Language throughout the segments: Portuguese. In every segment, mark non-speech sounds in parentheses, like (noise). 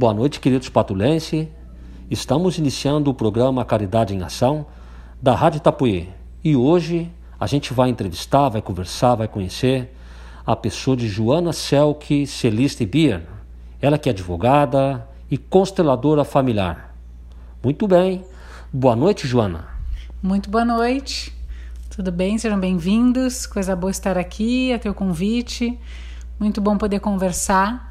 Boa noite, queridos patulense. Estamos iniciando o programa Caridade em Ação da Rádio Itapuí. E hoje a gente vai entrevistar, vai conversar, vai conhecer a pessoa de Joana Selke Celiste Bier. Ela que é advogada e consteladora familiar. Muito bem. Boa noite, Joana. Muito boa noite. Tudo bem? Sejam bem-vindos. Coisa boa estar aqui, a teu convite. Muito bom poder conversar.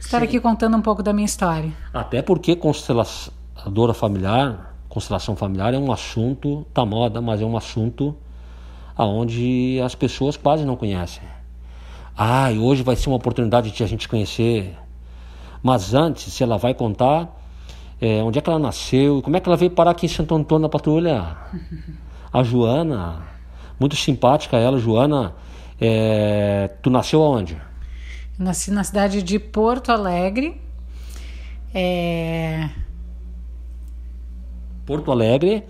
Estar Sim. aqui contando um pouco da minha história. Até porque consteladora familiar, constelação familiar é um assunto da moda, mas é um assunto aonde as pessoas quase não conhecem. Ah, e hoje vai ser uma oportunidade de a gente conhecer. Mas antes, se ela vai contar é, onde é que ela nasceu e como é que ela veio parar aqui em Santo Antônio na patrulha. (laughs) A Joana, muito simpática ela, Joana. É, tu nasceu aonde? Nasci na cidade de Porto Alegre. É... Porto Alegre.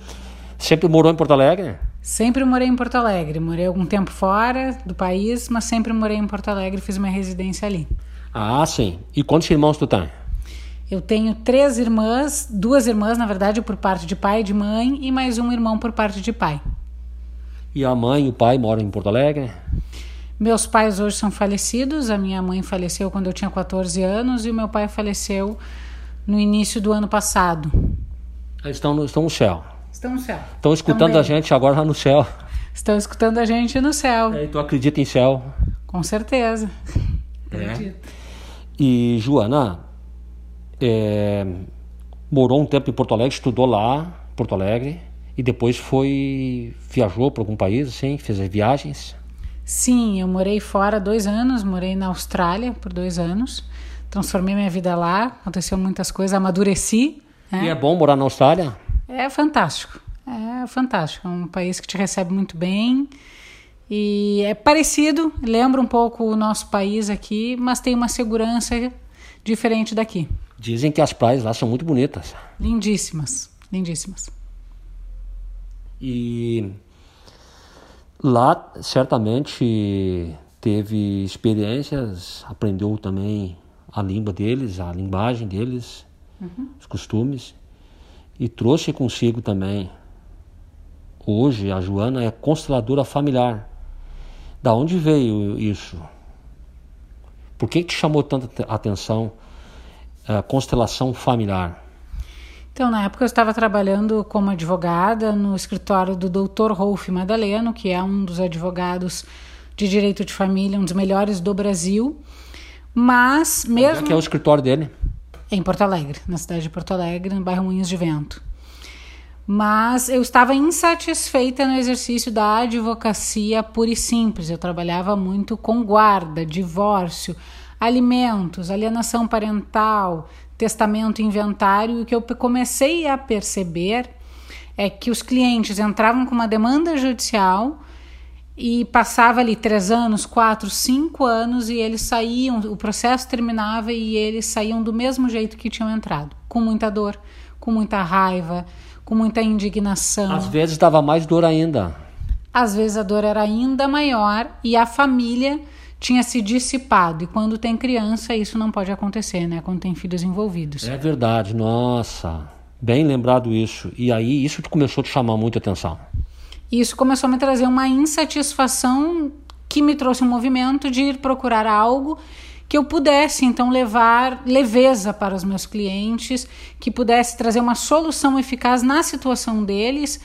Sempre morou em Porto Alegre? Sempre morei em Porto Alegre. Morei algum tempo fora do país, mas sempre morei em Porto Alegre. Fiz minha residência ali. Ah, sim. E quantos irmãos tu tem? Eu tenho três irmãs, duas irmãs, na verdade, por parte de pai e de mãe, e mais um irmão por parte de pai. E a mãe e o pai moram em Porto Alegre? Meus pais hoje são falecidos. A minha mãe faleceu quando eu tinha 14 anos e o meu pai faleceu no início do ano passado. Eles estão no, estão no céu. Estão no céu. Estão escutando Também. a gente agora lá no céu. Estão escutando a gente no céu. É, tu acredita em céu? Com certeza. É. E Joana, é, morou um tempo em Porto Alegre, estudou lá, Porto Alegre, e depois foi viajou para algum país, assim, fez as viagens. Sim, eu morei fora dois anos, morei na Austrália por dois anos, transformei minha vida lá, aconteceu muitas coisas, amadureci. Né? E é bom morar na Austrália? É fantástico, é fantástico, é um país que te recebe muito bem. E é parecido, lembra um pouco o nosso país aqui, mas tem uma segurança diferente daqui. Dizem que as praias lá são muito bonitas. Lindíssimas, lindíssimas. E lá certamente teve experiências, aprendeu também a língua deles, a linguagem deles, uhum. os costumes, e trouxe consigo também. Hoje a Joana é consteladora familiar. Da onde veio isso? Por que te chamou tanta atenção a constelação familiar? Então, na época eu estava trabalhando como advogada no escritório do Dr. Rolf Madaleno, que é um dos advogados de direito de família, um dos melhores do Brasil. Mas mesmo. Onde é que é o escritório dele? Em Porto Alegre, na cidade de Porto Alegre, no bairro Moinhos de Vento. Mas eu estava insatisfeita no exercício da advocacia pura e simples. Eu trabalhava muito com guarda, divórcio, alimentos, alienação parental, testamento, inventário. O que eu comecei a perceber é que os clientes entravam com uma demanda judicial e passava ali três anos, quatro, cinco anos e eles saíam, o processo terminava e eles saíam do mesmo jeito que tinham entrado, com muita dor, com muita raiva, com muita indignação. Às vezes dava mais dor ainda. Às vezes a dor era ainda maior e a família tinha se dissipado. E quando tem criança, isso não pode acontecer, né? Quando tem filhos envolvidos. É verdade, nossa. Bem lembrado isso. E aí isso começou a te chamar muita atenção. Isso começou a me trazer uma insatisfação que me trouxe um movimento de ir procurar algo que eu pudesse então levar leveza para os meus clientes, que pudesse trazer uma solução eficaz na situação deles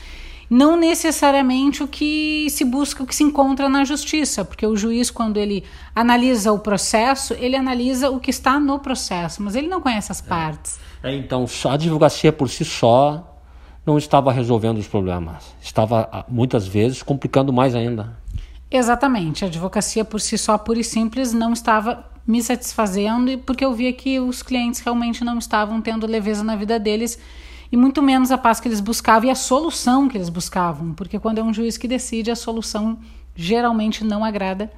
não necessariamente o que se busca, o que se encontra na justiça, porque o juiz, quando ele analisa o processo, ele analisa o que está no processo, mas ele não conhece as partes. É, então, a advocacia por si só não estava resolvendo os problemas, estava ah, muitas vezes complicando mais ainda. Exatamente, a advocacia por si só, pura e simples, não estava me satisfazendo, porque eu via que os clientes realmente não estavam tendo leveza na vida deles e muito menos a paz que eles buscavam e a solução que eles buscavam, porque quando é um juiz que decide, a solução geralmente não agrada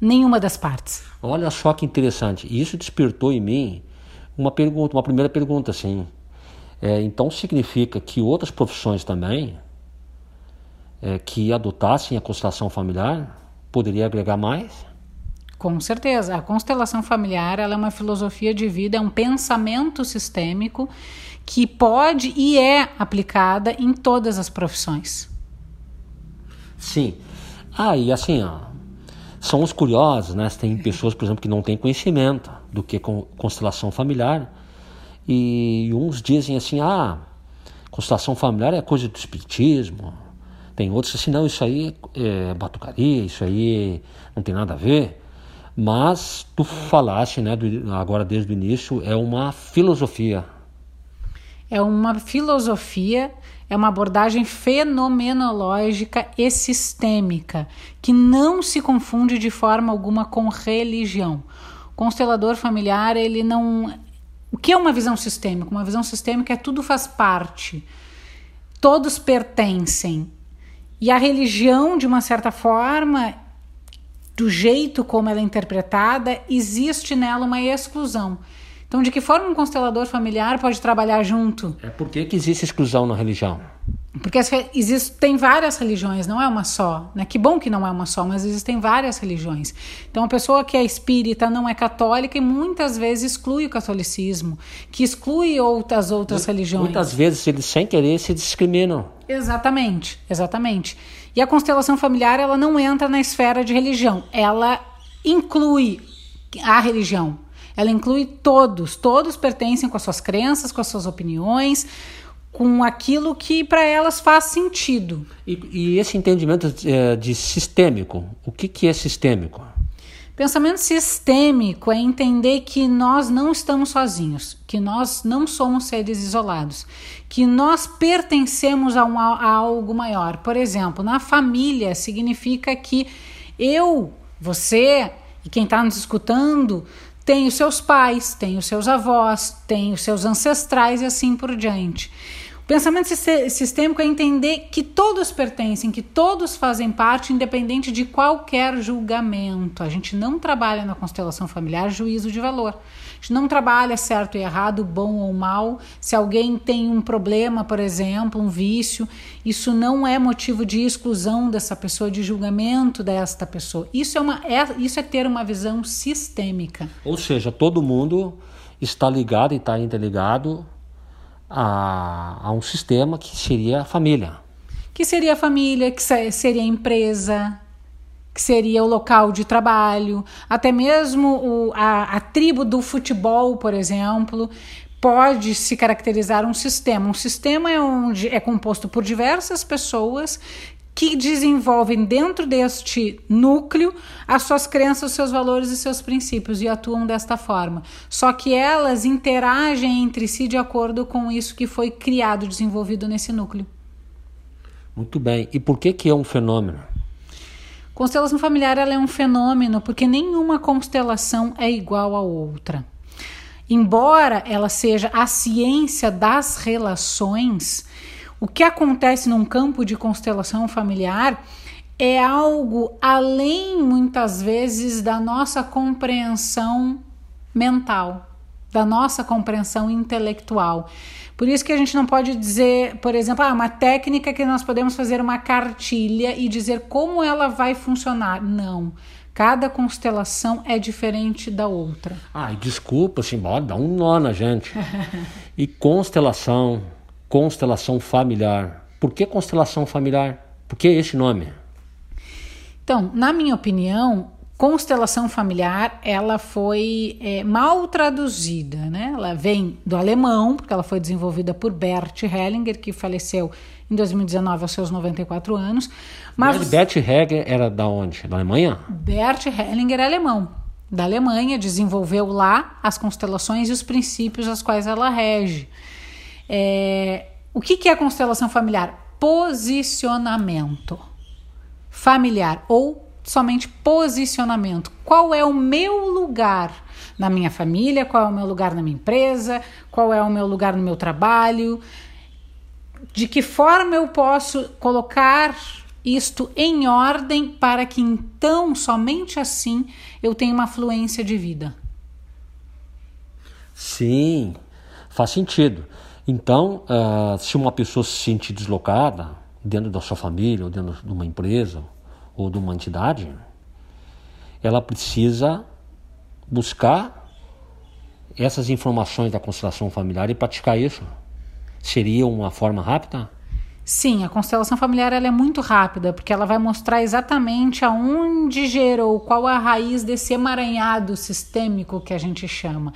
nenhuma das partes. Olha só que interessante. Isso despertou em mim uma pergunta, uma primeira pergunta, assim. É, então significa que outras profissões também é, que adotassem a constelação familiar poderia agregar mais? Com certeza. A constelação familiar ela é uma filosofia de vida, é um pensamento sistêmico que pode e é aplicada em todas as profissões. Sim. Ah, e assim, ó, são os curiosos, né? Tem pessoas, por exemplo, que não têm conhecimento do que é constelação familiar e uns dizem assim, ah, constelação familiar é coisa do espiritismo. Tem outros assim, não, isso aí é batucaria, isso aí não tem nada a ver. Mas tu falaste, né, do, agora desde o início, é uma filosofia. É uma filosofia, é uma abordagem fenomenológica e sistêmica, que não se confunde de forma alguma com religião. Constelador familiar, ele não. O que é uma visão sistêmica? Uma visão sistêmica é tudo faz parte, todos pertencem. E a religião, de uma certa forma, do jeito como ela é interpretada, existe nela uma exclusão. Então, de que forma um constelador familiar pode trabalhar junto? É por que, existe exclusão na religião? Porque existem várias religiões, não é uma só. Né? Que bom que não é uma só, mas existem várias religiões. Então, a pessoa que é espírita não é católica e muitas vezes exclui o catolicismo, que exclui outras outras religiões. Muitas vezes eles, sem querer, se discriminam. Exatamente, exatamente. E a constelação familiar ela não entra na esfera de religião, ela inclui a religião. Ela inclui todos, todos pertencem com as suas crenças, com as suas opiniões, com aquilo que para elas faz sentido. E, e esse entendimento de, é, de sistêmico, o que, que é sistêmico? Pensamento sistêmico é entender que nós não estamos sozinhos, que nós não somos seres isolados, que nós pertencemos a, um, a algo maior. Por exemplo, na família significa que eu, você e quem está nos escutando tem os seus pais, tem os seus avós, tem os seus ancestrais e assim por diante. Pensamento sistêmico é entender que todos pertencem, que todos fazem parte, independente de qualquer julgamento. A gente não trabalha na constelação familiar juízo de valor. A gente não trabalha certo e errado, bom ou mal. Se alguém tem um problema, por exemplo, um vício, isso não é motivo de exclusão dessa pessoa, de julgamento desta pessoa. Isso é, uma, é, isso é ter uma visão sistêmica. Ou seja, todo mundo está ligado e está interligado a, a um sistema que seria a família. Que seria a família, que seria a empresa, que seria o local de trabalho, até mesmo o, a, a tribo do futebol, por exemplo, pode se caracterizar um sistema. Um sistema é, onde é composto por diversas pessoas que desenvolvem dentro deste núcleo as suas crenças, os seus valores e seus princípios e atuam desta forma. Só que elas interagem entre si de acordo com isso que foi criado, desenvolvido nesse núcleo. Muito bem. E por que que é um fenômeno? Constelação familiar é um fenômeno porque nenhuma constelação é igual a outra. Embora ela seja a ciência das relações, o que acontece num campo de constelação familiar é algo além, muitas vezes, da nossa compreensão mental, da nossa compreensão intelectual. Por isso que a gente não pode dizer, por exemplo, ah, uma técnica que nós podemos fazer uma cartilha e dizer como ela vai funcionar. Não. Cada constelação é diferente da outra. Ai, desculpa, assim, dá um nó na gente. (laughs) e constelação, constelação familiar. Por que constelação familiar? Por que esse nome? Então, na minha opinião, constelação familiar ela foi é, mal traduzida, né? Ela vem do alemão, porque ela foi desenvolvida por Bert Hellinger, que faleceu em 2019 aos seus 94 anos. Mas Bert Hellinger era da onde? Da Alemanha? Bert Hellinger é alemão. Da Alemanha, desenvolveu lá as constelações e os princípios aos quais ela rege. É, o que, que é constelação familiar? Posicionamento familiar ou somente posicionamento. Qual é o meu lugar na minha família? Qual é o meu lugar na minha empresa? Qual é o meu lugar no meu trabalho? De que forma eu posso colocar isto em ordem para que então, somente assim, eu tenha uma fluência de vida? Sim, faz sentido. Então, uh, se uma pessoa se sentir deslocada dentro da sua família, ou dentro de uma empresa, ou de uma entidade, ela precisa buscar essas informações da constelação familiar e praticar isso. Seria uma forma rápida? Sim, a constelação familiar ela é muito rápida, porque ela vai mostrar exatamente aonde gerou, qual a raiz desse emaranhado sistêmico que a gente chama.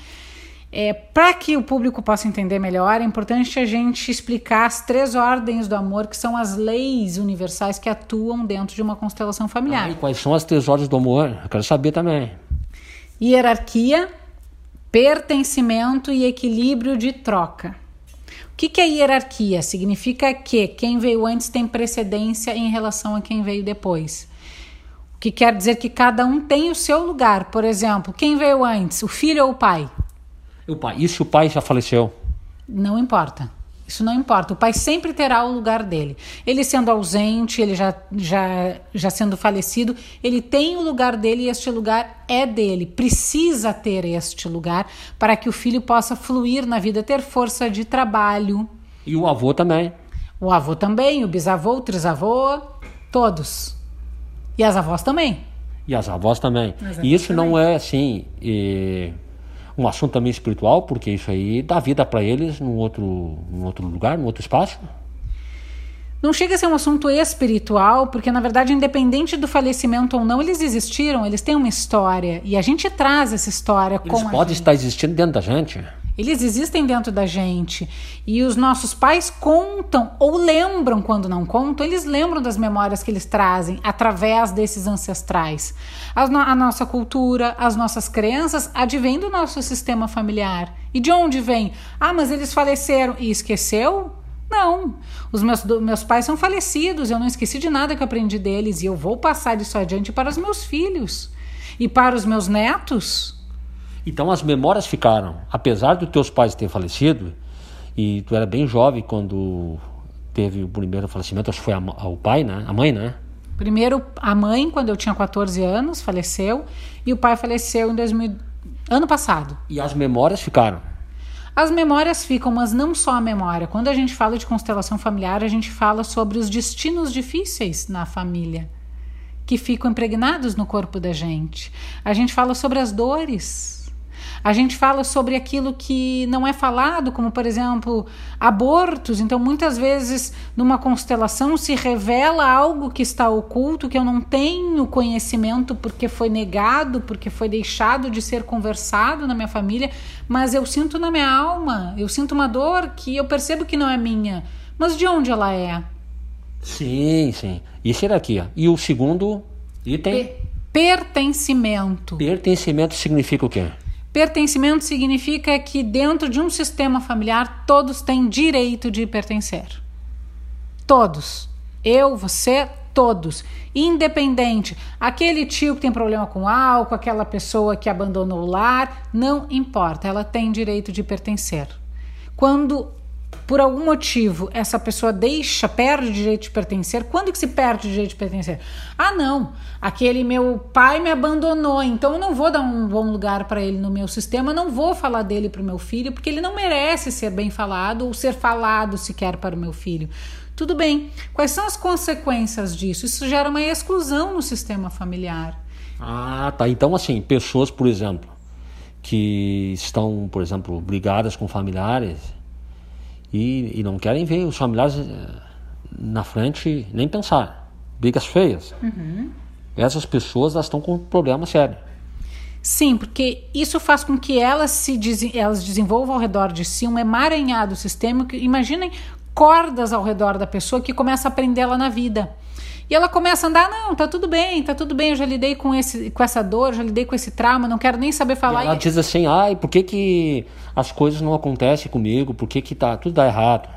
É, Para que o público possa entender melhor, é importante a gente explicar as três ordens do amor, que são as leis universais que atuam dentro de uma constelação familiar. Ah, e quais são as três ordens do amor? Eu quero saber também. Hierarquia, pertencimento e equilíbrio de troca. O que, que é hierarquia? Significa que quem veio antes tem precedência em relação a quem veio depois. O que quer dizer que cada um tem o seu lugar. Por exemplo, quem veio antes, o filho ou o pai? O pai. E se o pai já faleceu? Não importa. Isso não importa. O pai sempre terá o lugar dele. Ele sendo ausente, ele já, já, já sendo falecido, ele tem o lugar dele e este lugar é dele. Precisa ter este lugar para que o filho possa fluir na vida, ter força de trabalho. E o avô também. O avô também, o bisavô, o trisavô, todos. E as avós também. E as avós também. As avós e isso também. não é assim. eh, um assunto também espiritual, porque isso aí dá vida para eles num outro, num outro lugar, num outro espaço. Não chega a ser um assunto espiritual, porque na verdade, independente do falecimento ou não, eles existiram, eles têm uma história. E a gente traz essa história Eles com a podem estar existindo dentro da gente. Eles existem dentro da gente. E os nossos pais contam, ou lembram quando não contam, eles lembram das memórias que eles trazem através desses ancestrais. As no- a nossa cultura, as nossas crenças advêm do nosso sistema familiar. E de onde vem? Ah, mas eles faleceram e esqueceu? Não. Os meus, do- meus pais são falecidos, eu não esqueci de nada que aprendi deles e eu vou passar isso adiante para os meus filhos e para os meus netos. Então as memórias ficaram, apesar dos teus pais terem falecido, e tu era bem jovem quando teve o primeiro falecimento, acho que foi a ma- o pai, né? A mãe, né? Primeiro, a mãe, quando eu tinha 14 anos, faleceu, e o pai faleceu em 2000, ano passado. E as memórias ficaram. As memórias ficam, mas não só a memória. Quando a gente fala de constelação familiar, a gente fala sobre os destinos difíceis na família, que ficam impregnados no corpo da gente. A gente fala sobre as dores. A gente fala sobre aquilo que não é falado, como por exemplo, abortos. Então, muitas vezes, numa constelação se revela algo que está oculto, que eu não tenho conhecimento porque foi negado, porque foi deixado de ser conversado na minha família, mas eu sinto na minha alma, eu sinto uma dor que eu percebo que não é minha. Mas de onde ela é? Sim, sim. Isso era aqui. ó. E o segundo item, Pe- Pertencimento. pertencimento significa o quê? Pertencimento significa que dentro de um sistema familiar todos têm direito de pertencer. Todos. Eu, você, todos. Independente. Aquele tio que tem problema com álcool, aquela pessoa que abandonou o lar, não importa, ela tem direito de pertencer. Quando por algum motivo essa pessoa deixa, perde o direito de pertencer, quando que se perde o direito de pertencer? Ah, não, aquele meu pai me abandonou, então eu não vou dar um bom lugar para ele no meu sistema, não vou falar dele para o meu filho, porque ele não merece ser bem falado ou ser falado sequer para o meu filho. Tudo bem, quais são as consequências disso? Isso gera uma exclusão no sistema familiar. Ah, tá. Então, assim, pessoas, por exemplo, que estão, por exemplo, brigadas com familiares e, e não querem ver os familiares eh, na frente nem pensar. Brigas feias. Essas pessoas elas estão com um problema sério. Sim, porque isso faz com que elas se elas desenvolvam ao redor de si um emaranhado sistêmico. Imaginem cordas ao redor da pessoa que começa a prendê-la na vida. E ela começa a andar, não, tá tudo bem, tá tudo bem, eu já lidei com, esse, com essa dor, já lidei com esse trauma, não quero nem saber E falar. ela E- diz assim, ai, por que, que as coisas não acontecem comigo? Por que, que tá, tudo dá errado?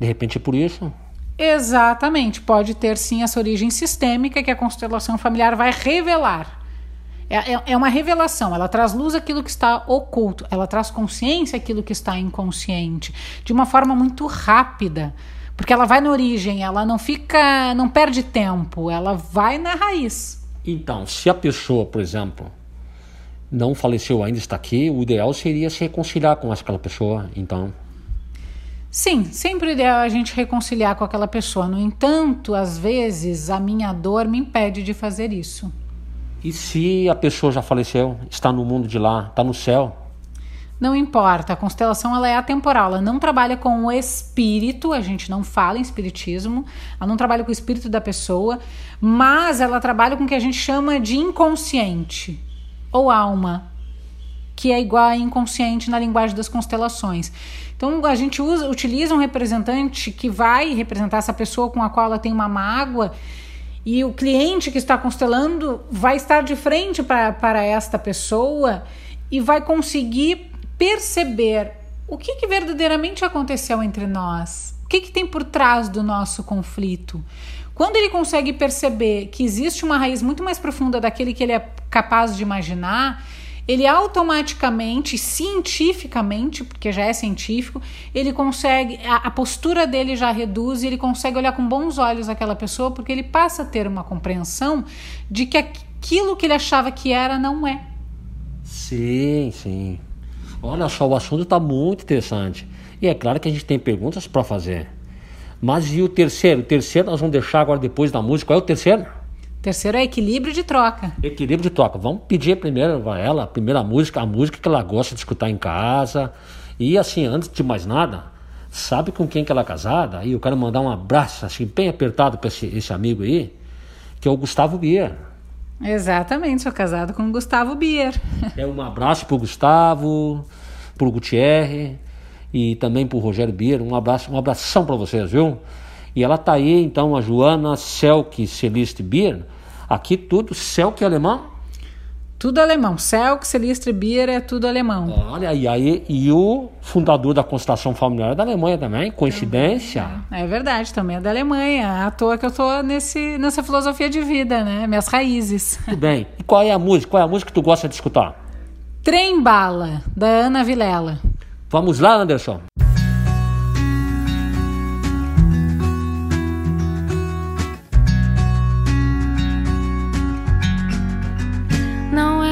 De repente é por isso. Exatamente, pode ter sim essa origem sistêmica que a constelação familiar vai revelar. É, é- é uma revelação, ela traz luz aquilo que está oculto, ela traz consciência aquilo que está inconsciente, de uma forma muito rápida, porque ela vai na origem, ela não fica, não perde tempo, ela vai na raiz. Então, se a pessoa, por exemplo, não faleceu ainda, está aqui, o ideal seria se reconciliar com aquela pessoa. Então, Sim, sempre o ideal é a gente reconciliar com aquela pessoa. No entanto, às vezes a minha dor me impede de fazer isso. E se a pessoa já faleceu, está no mundo de lá, está no céu? Não importa, a constelação ela é atemporal, ela não trabalha com o espírito, a gente não fala em espiritismo, ela não trabalha com o espírito da pessoa, mas ela trabalha com o que a gente chama de inconsciente ou alma, que é igual a inconsciente na linguagem das constelações. Então a gente usa, utiliza um representante que vai representar essa pessoa com a qual ela tem uma mágoa e o cliente que está constelando vai estar de frente para esta pessoa e vai conseguir perceber o que, que verdadeiramente aconteceu entre nós, o que, que tem por trás do nosso conflito. Quando ele consegue perceber que existe uma raiz muito mais profunda daquele que ele é capaz de imaginar, ele automaticamente, cientificamente, porque já é científico, ele consegue, a, a, postura dele já reduz e ele consegue olhar com bons olhos aquela pessoa, porque ele passa a ter uma compreensão de que aquilo que ele achava que era não é. Sim, sim. Olha só, o assunto está muito interessante. E é claro que a gente tem perguntas para fazer. Mas e o terceiro? O terceiro nós vamos deixar agora depois da música. Qual é o terceiro? O terceiro é equilíbrio de troca. Equilíbrio de troca. Vamos pedir primeiro a ela, a primeira música, a música que ela gosta de escutar em casa. E assim, antes de mais nada, sabe com quem que ela é casada? E eu quero mandar um abraço assim bem apertado para esse, esse amigo aí, que é o Gustavo Bier. Exatamente, sou casado com o Gustavo Bier. É um abraço pro Gustavo, pro Gutierre e também pro Rogério Bier. Um abraço, um abração para vocês, viu? E ela tá aí, então, a Joana Selk Celeste Bier. Aqui tudo, Selk alemão? Tudo alemão. Selk, Celeste Bier é tudo alemão. Olha, e aí, e o fundador da constelação familiar é da Alemanha também, coincidência? É, é verdade, também é da Alemanha. À toa que eu tô nesse, nessa filosofia de vida, né? Minhas raízes. Tudo bem. E qual é a música? Qual é a música que tu gosta de escutar? Trem Bala, da Ana Vilela. Vamos lá, Anderson.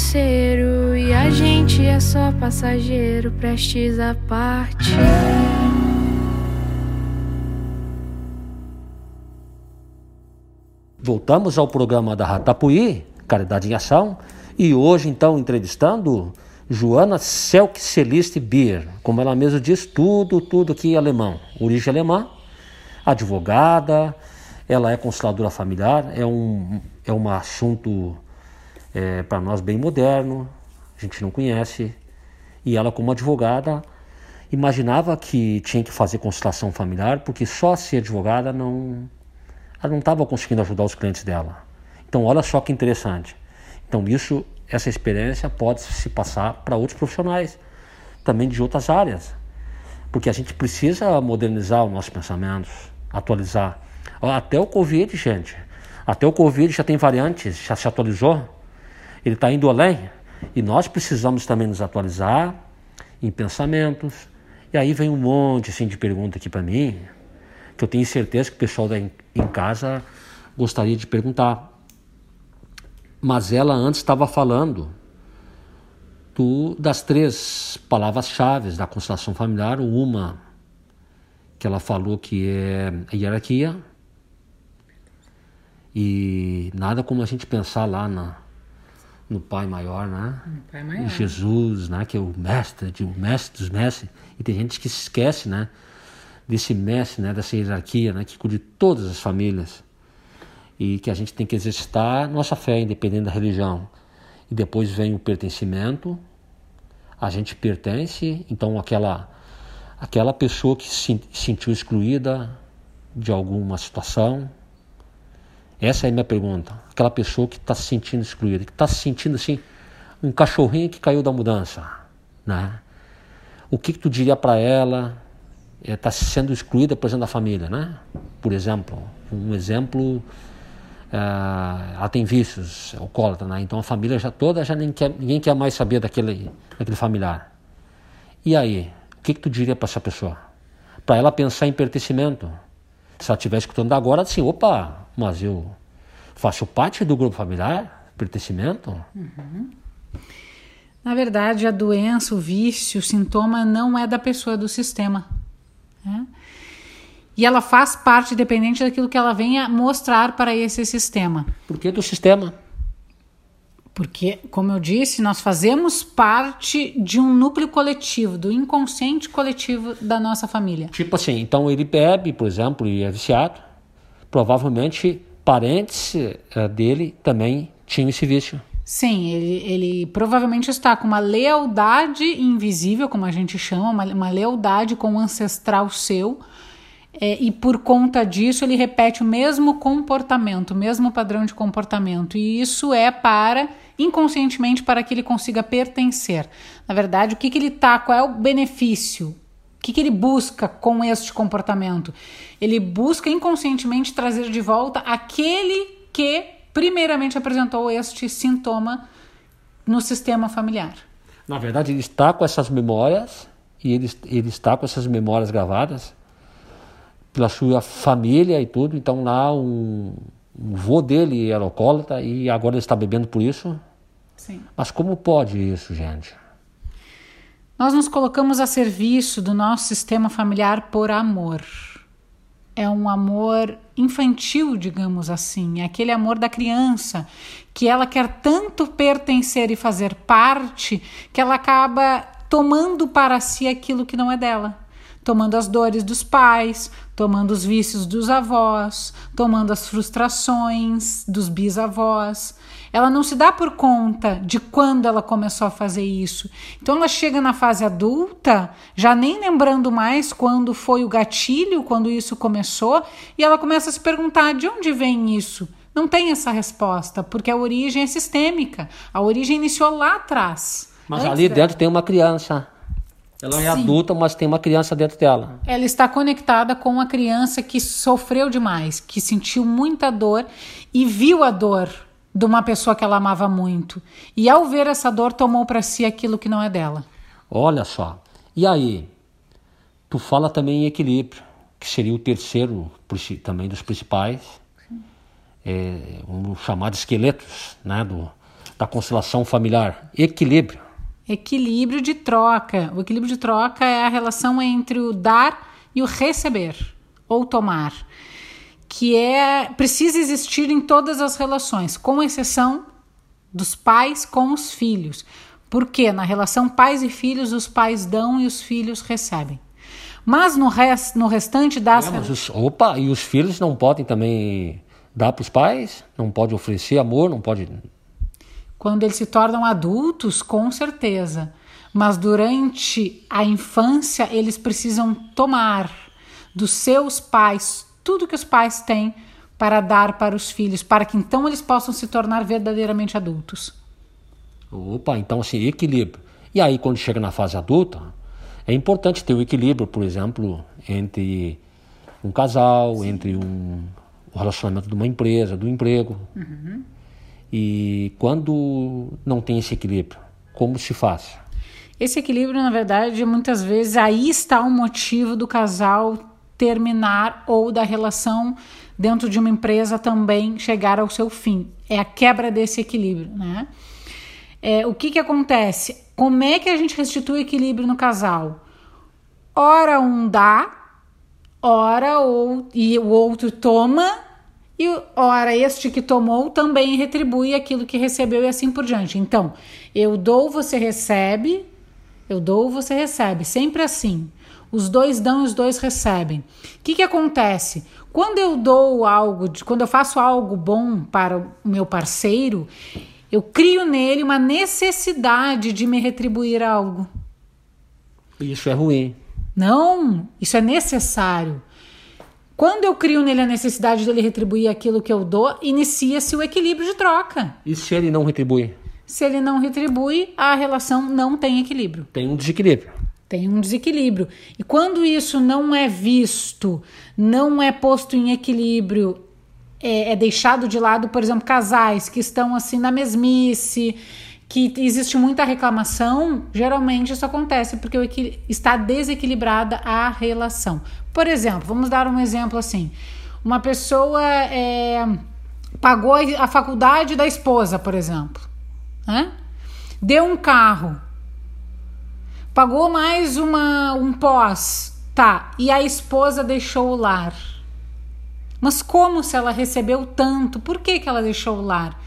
Parceiro, e a gente é só passageiro, prestes a partir. Voltamos ao programa da Ratapuí, Caridade em Ação, e hoje então entrevistando Joana Selk Celeste Bier, como ela mesma diz, tudo, tudo aqui alemão, origem alemã, advogada, ela é consteladora familiar, é um, é um assunto é, para nós bem moderno, a gente não conhece, e ela como advogada imaginava que tinha que fazer constelação familiar, porque só ser advogada não ela não estava conseguindo ajudar os clientes dela. Então, olha só que interessante. Então, isso, essa experiência pode se passar para outros profissionais, também de outras áreas, porque a gente precisa modernizar os nossos pensamentos, atualizar. Até o Covid, gente, até o Covid já tem variantes, já se atualizou, ele está indo além, e nós precisamos também nos atualizar em pensamentos. E aí vem um monte assim, de pergunta aqui para mim, que eu tenho certeza que o pessoal da, em casa gostaria de perguntar. Mas ela antes estava falando do, das três palavras-chave da constelação familiar. Uma que ela falou que é a hierarquia. E nada como a gente pensar lá na, no Pai Maior, né? Pai Maior. Jesus, né? Que é o mestre, o mestre dos mestres. E tem gente que se esquece, né? desse mestre, né, dessa hierarquia, né, que cuida de todas as famílias e que a gente tem que exercitar nossa fé, independente da religião. E depois vem o pertencimento, a gente pertence, então aquela aquela pessoa que se sentiu excluída de alguma situação, essa é a minha pergunta. Aquela pessoa que está se sentindo excluída, que está se sentindo assim, um cachorrinho que caiu da mudança, né? O que, que tu diria para ela? está eh, sendo excluída, por exemplo, da família, né? Por exemplo, um exemplo, eh, ela tem vícios, é alcoólatra, né? Então a família já toda já nem quer, ninguém quer mais saber daquele, daquele familiar. E aí, o que, que tu diria para essa pessoa? Para ela pensar em pertencimento. Se ela estiver escutando agora, assim, opa, mas eu faço parte do grupo familiar, pertencimento. Uhum. Na verdade, a doença, o vício, o sintoma não é da pessoa, é do sistema. Né? E ela faz parte dependente daquilo que ela venha mostrar para esse sistema. Por que do sistema? Porque, como eu disse, nós fazemos parte de um núcleo coletivo, do inconsciente coletivo da nossa família. Tipo assim, então ele bebe, por exemplo, e é viciado. Provavelmente parentes eh, dele também tinham esse vício. Sim, ele, ele provavelmente está com uma lealdade invisível, como a gente chama, uma, uma lealdade com o ancestral seu, é, e por conta disso ele repete o mesmo comportamento, o mesmo padrão de comportamento, e isso é para, inconscientemente, para que ele consiga pertencer. Na verdade, o que, que ele está, qual é o benefício? O que, que ele busca com este comportamento? Ele busca inconscientemente trazer de volta aquele que primeiramente apresentou este sintoma no sistema familiar. Na verdade, ele está com essas memórias e ele, ele está com essas memórias gravadas pela sua família e tudo. Então lá um, um vô dele era alcoólatra e agora ele está bebendo por isso. Sim. Mas como pode isso, gente? Nós nos colocamos a serviço do nosso sistema familiar por amor é um amor infantil, digamos assim, é aquele amor da criança, que ela quer tanto pertencer e fazer parte que ela acaba tomando para si aquilo que não é dela tomando as dores dos pais, tomando os vícios dos avós, tomando as frustrações dos bisavós. Ela não se dá por conta de quando ela começou a fazer isso. Então ela chega na fase adulta, já nem lembrando mais quando foi o gatilho, quando isso começou, e ela começa a se perguntar de onde vem isso. Não tem essa resposta, porque a origem é sistêmica. A origem iniciou lá atrás. Mas ali dela. dentro tem uma criança. Ela é Sim. adulta, mas tem uma criança dentro dela. Ela está conectada com a criança que sofreu demais, que sentiu muita dor e viu a dor de uma pessoa que ela amava muito. E ao ver essa dor, tomou para si aquilo que não é dela. Olha só. E aí? Tu fala também em equilíbrio, que seria o terceiro também dos principais, é, um chamado esqueletos, né, do, da constelação familiar. Equilíbrio equilíbrio de troca. O equilíbrio de troca é a relação entre o dar e o receber ou tomar. Que é precisa existir em todas as relações, com exceção dos pais com os filhos. Porque na relação pais e filhos, os pais dão e os filhos recebem. Mas no, rest, no restante das. É, os, opa, e os filhos não podem também dar para os pais? Não pode oferecer amor? Não pode. Quando eles se tornam adultos, com certeza. Mas durante a infância, eles precisam tomar dos seus pais tudo que os pais têm para dar para os filhos, para que então eles possam se tornar verdadeiramente adultos. Opa, então assim, equilíbrio. E aí, quando chega na fase adulta, é importante ter o equilíbrio, por exemplo, entre um casal, Sim. entre um, o relacionamento de uma empresa, do emprego. Uhum. E quando não tem esse equilíbrio, como se faz? Esse equilíbrio, na verdade, muitas vezes aí está o motivo do casal terminar ou da relação dentro de uma empresa também chegar ao seu fim. É a quebra desse equilíbrio, né? É, o que que acontece? Como é que a gente restitui o equilíbrio no casal? Ora um dá, ora ou, e o outro toma, e ora este que tomou também retribui aquilo que recebeu e assim por diante. Então, eu dou, você recebe, eu dou, você recebe, sempre assim. Os dois dão e os dois recebem. O que, que acontece? Quando eu dou algo, quando eu faço algo bom para o meu parceiro, eu crio nele uma necessidade de me retribuir algo. Isso é ruim. Não, isso é necessário. Quando eu crio nele a necessidade dele retribuir aquilo que eu dou, inicia-se o equilíbrio de troca. E se ele não retribui? Se ele não retribui, a relação não tem equilíbrio. Tem um desequilíbrio. Tem um desequilíbrio. E quando isso não é visto, não é posto em equilíbrio, é, é deixado de lado, por exemplo, casais que estão assim na mesmice, que existe muita reclamação, geralmente isso acontece porque está desequilibrada a relação. Por exemplo, vamos dar um exemplo assim: uma pessoa é, pagou a faculdade da esposa, por exemplo né? Deu um carro, pagou mais uma, um pós, tá? E a esposa deixou o lar. Mas como se ela recebeu tanto? Por que, que ela deixou o lar?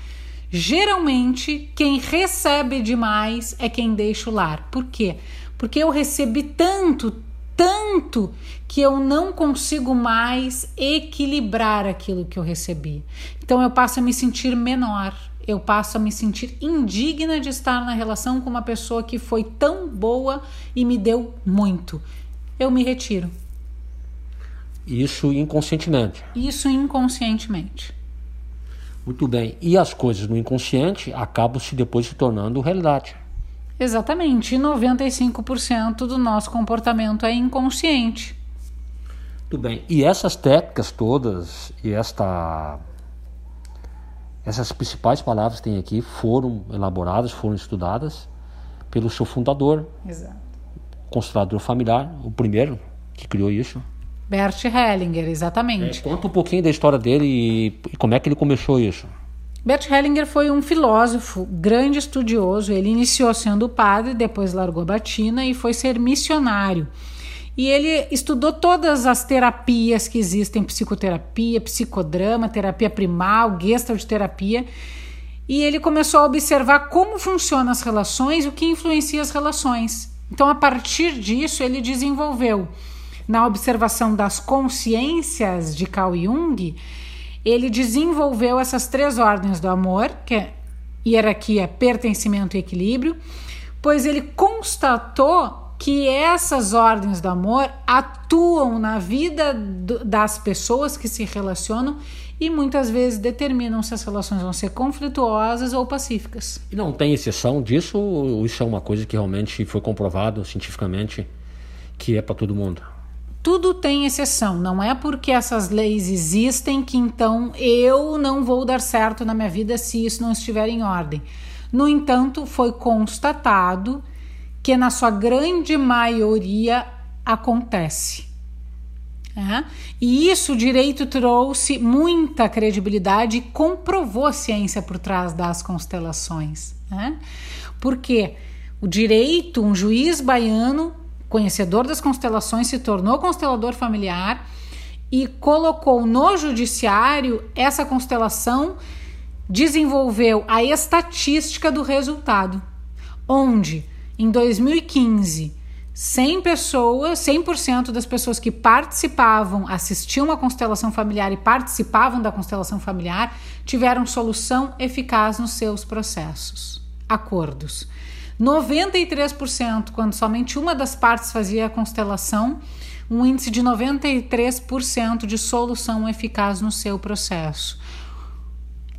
Geralmente, quem recebe demais é quem deixa o lar. Por quê? Porque eu recebi tanto, tanto, que eu não consigo mais equilibrar aquilo que eu recebi. Então eu passo a me sentir menor eu passo a me sentir indigna de estar na relação com uma pessoa que foi tão boa e me deu muito. Eu me retiro. Isso inconscientemente. Isso inconscientemente. Muito bem. E as coisas no inconsciente acabam se depois se tornando realidade. Exatamente. E 95% do nosso comportamento é inconsciente. Muito bem. E essas técnicas todas e esta essas principais palavras que tem aqui foram elaboradas, foram estudadas pelo seu fundador, Exato. constelador familiar, o primeiro que criou isso. Bert Hellinger, exatamente. É, conta um pouquinho da história dele e, e como é que ele começou isso. Bert Hellinger foi um filósofo, grande estudioso. Ele iniciou sendo padre, depois largou a batina e foi ser missionário. E ele estudou todas as terapias que existem: psicoterapia, psicodrama, terapia primal, gestalt terapia. E ele começou a observar como funcionam as relações e o que influencia as relações. Então, a partir disso, ele desenvolveu, na observação das consciências de Carl Jung, ele desenvolveu essas três ordens do amor, que é hierarquia, pertencimento e equilíbrio, pois ele constatou que essas ordens do amor atuam na vida do, das pessoas que se relacionam e muitas vezes determinam se as relações vão ser conflituosas ou pacíficas. E não tem exceção disso? Ou isso é uma coisa que realmente foi comprovado cientificamente que é para todo mundo? Tudo tem exceção. Não é porque essas leis existem que então eu não vou dar certo na minha vida se isso não estiver em ordem. No entanto, foi constatado que na sua grande maioria acontece. É? E isso o direito trouxe muita credibilidade e comprovou a ciência por trás das constelações. Porque o direito, um juiz baiano, conhecedor das constelações, se tornou constelador familiar e colocou no judiciário essa constelação, desenvolveu a estatística do resultado, onde em 2015 100 pessoas, 100% das pessoas que participavam, assistiam a constelação familiar e participavam da constelação familiar, tiveram solução eficaz nos seus processos. Acordos. 93%, quando somente uma das partes fazia a constelação, um índice de 93% de solução eficaz no seu processo.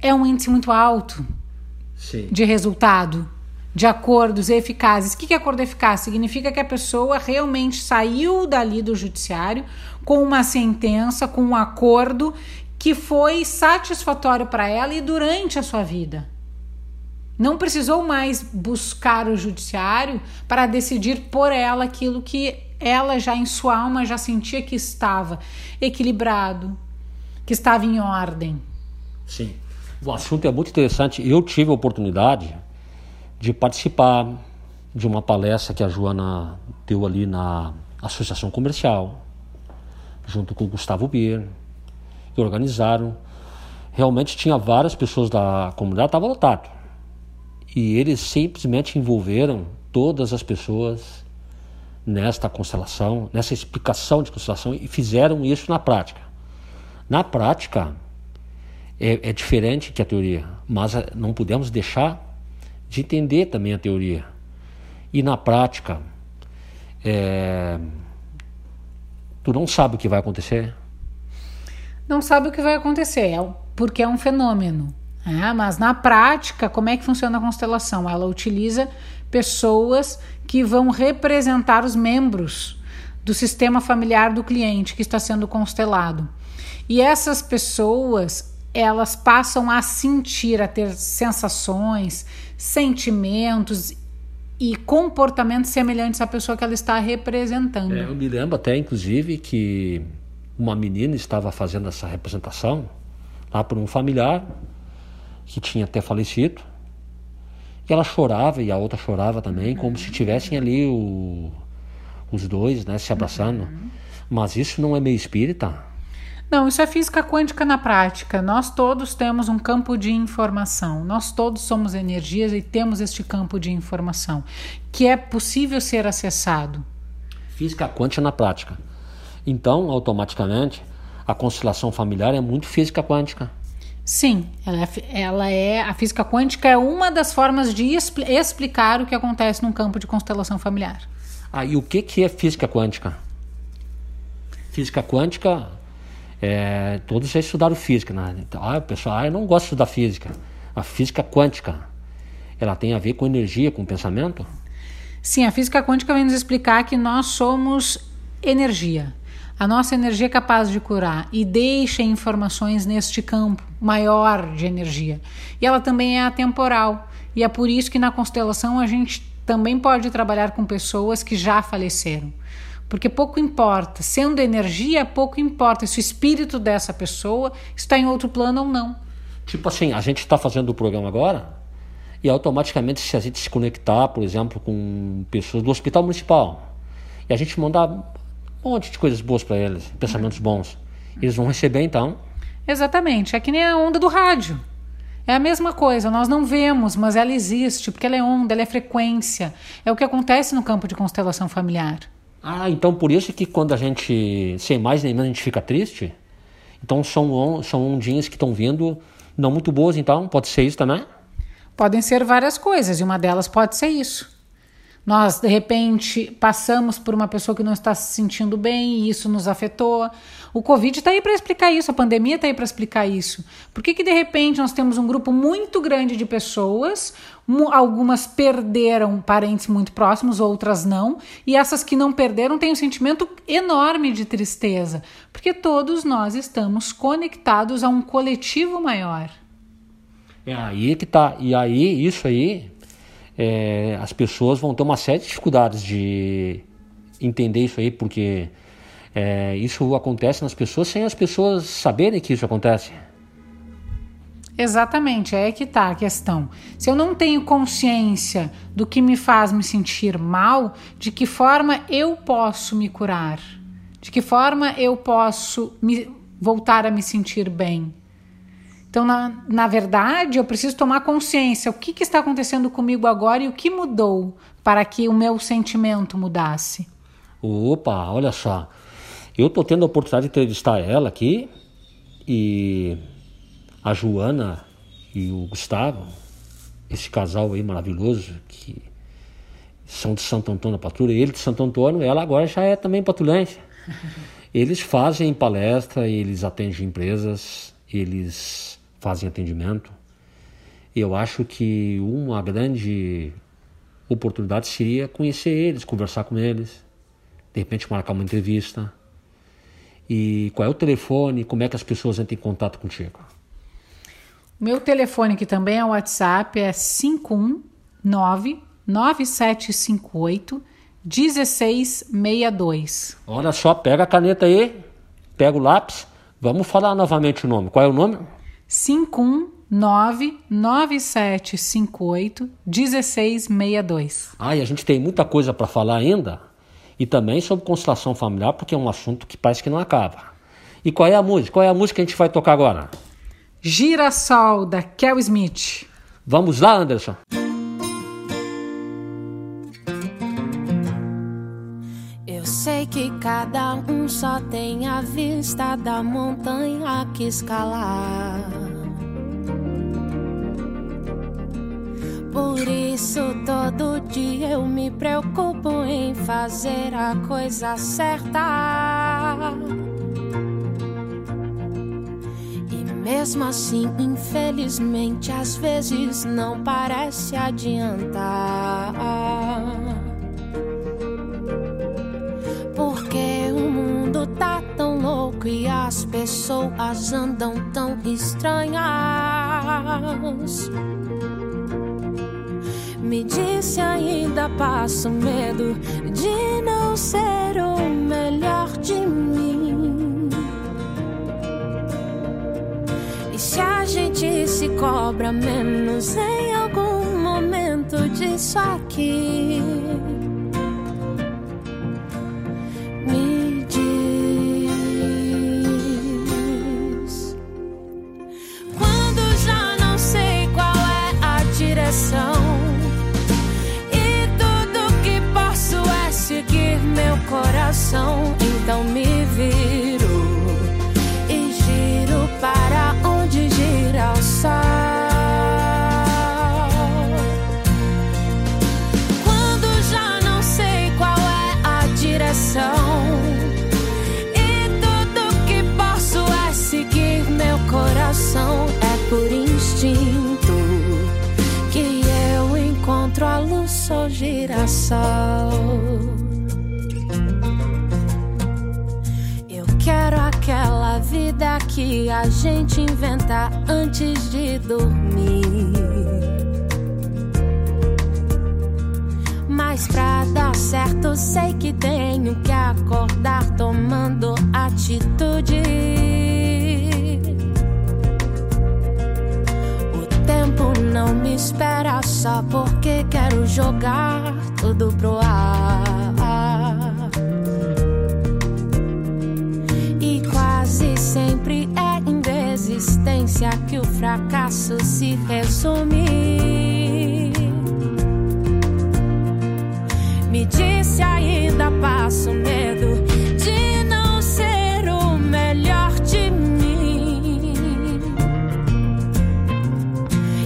É um índice muito alto Sim. de resultado de acordos eficazes. O que é acordo eficaz? Significa que a pessoa realmente saiu dali do judiciário com uma sentença, com um acordo que foi satisfatório para ela e durante a sua vida. Não precisou mais buscar o judiciário para decidir por ela aquilo que ela já em sua alma já sentia que estava equilibrado, que estava em ordem. Sim. O assunto é muito interessante. Eu tive a oportunidade de participar de uma palestra que a Joana deu ali na Associação Comercial, junto com o Gustavo Bier, que organizaram. Realmente tinha várias pessoas da comunidade, estava lotado. E eles simplesmente envolveram todas as pessoas nesta constelação, nessa explicação de constelação e fizeram isso na prática. Na prática é, é diferente que a teoria, mas eh, não podemos deixar de entender também a teoria. E na prática, é... tu não sabe o que vai acontecer? Não sabe o que vai acontecer, é porque é um fenômeno. É, mas na prática, como é que funciona a constelação? Ela utiliza pessoas que vão representar os membros do sistema familiar do cliente que está sendo constelado. E essas pessoas, elas passam a sentir, a ter sensações, sentimentos e comportamentos semelhantes à pessoa que ela está representando. É, eu me lembro até, inclusive, que uma menina estava fazendo essa representação lá por um familiar que tinha até falecido. E ela chorava e a outra chorava também, uhum. como se tivessem ali o, os dois, né, se abraçando. Uhum. Mas isso não é meio espírita? Não, isso é física quântica na prática. Nós todos temos um campo de informação. Nós todos somos energias e temos este campo de informação que é possível ser acessado. Física quântica na prática. Então, automaticamente, a constelação familiar é muito física quântica. Sim, ela é, ela é, a física quântica é uma das formas de expl explicar o que acontece num campo de constelação familiar. Ah, e o que, que é física quântica? Física quântica é, todos já estudaram física, né? Então, ah, pessoal, ah, eu não gosto de estudar física. A física quântica, ela tem a ver com energia, com pensamento? Sim, a física quântica vem nos explicar que nós somos energia. A nossa energia é capaz de curar e deixa informações neste campo maior de energia. E ela também é atemporal. E é por isso que na constelação a gente também pode trabalhar com pessoas que já faleceram. Porque pouco importa, sendo energia, pouco importa se o espírito dessa pessoa está em outro plano ou não. Tipo assim, a gente está fazendo o programa agora e automaticamente se a gente se conectar, por exemplo, com pessoas do hospital municipal e a gente mandar um monte de coisas boas para eles, pensamentos bons, eles vão receber então. Exatamente, é que nem a onda do rádio. É a mesma coisa, nós não vemos, mas ela existe, porque ela é onda, ela é frequência. É o que acontece no campo de constelação familiar. Ah, então por isso que quando a gente, sem mais nem menos, a gente fica triste? Então são, são ondinhas que estão vindo não muito boas, então? Pode ser isso também? Podem ser várias coisas, e uma delas pode ser isso. Nós, de repente, passamos por uma pessoa que não está se sentindo bem e isso nos afetou. O Covid está aí para explicar isso, a pandemia está aí para explicar isso. Por que, que, de repente, nós temos um grupo muito grande de pessoas, algumas perderam parentes muito próximos, outras não, e essas que não perderam têm um sentimento enorme de tristeza, porque todos nós estamos conectados a um coletivo maior. É aí que tá. E aí, isso aí é, as pessoas vão ter uma série de dificuldades de entender isso aí, porque é, isso acontece nas pessoas sem as pessoas saberem que isso acontece. Exatamente, é que tá a questão. Se eu não tenho consciência do que me faz me sentir mal, de que forma eu posso me curar? De que forma eu posso me, voltar a me sentir bem? Então, na, na verdade, eu preciso tomar consciência. O que, que está acontecendo comigo agora e o que mudou para que o meu sentimento mudasse? Opa, olha só. Eu estou tendo a oportunidade de entrevistar ela aqui e a Joana e o Gustavo, esse casal aí maravilhoso que são de Santo Antônio da Patrulha, ele de Santo Antônio, ela agora já é também patrulhense. (laughs) Eles fazem palestra, eles atendem empresas, eles fazem atendimento. Eu acho que uma grande oportunidade seria conhecer eles, conversar com eles, de repente marcar uma entrevista. E qual é o telefone, como é que as pessoas entram em contato contigo? Meu telefone, que também é o WhatsApp, é 519 9758 1662. Olha só, pega a caneta aí, pega o lápis. Vamos falar novamente o nome. Qual é o nome? 519 9758 1662. Ah, e a gente tem muita coisa para falar ainda. E também sobre constelação familiar, porque é um assunto que parece que não acaba. E qual é a música? Qual é a música que a gente vai tocar agora? Girassol, da Kel Smith. Vamos lá, Anderson. Eu sei que cada um só tem a vista da montanha que escalar. Por isso todo dia eu me preocupo em fazer a coisa certa. Mesmo assim, infelizmente, às vezes não parece adiantar. Porque o mundo tá tão louco e as pessoas andam tão estranhas. Me disse ainda passo medo de não ser o melhor de mim. E se a gente se cobra menos em algum momento disso aqui? Me Então me viro e giro para onde gira o sol. Quando já não sei qual é a direção. E tudo que posso é seguir meu coração. É por instinto que eu encontro a luz, sou girassol. Vida que a gente inventa antes de dormir. Mas pra dar certo, sei que tenho que acordar tomando atitude. O tempo não me espera só porque quero jogar tudo pro ar. Que o fracasso se resume. Me disse ainda passo medo de não ser o melhor de mim.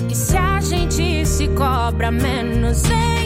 E se a gente se cobra menos em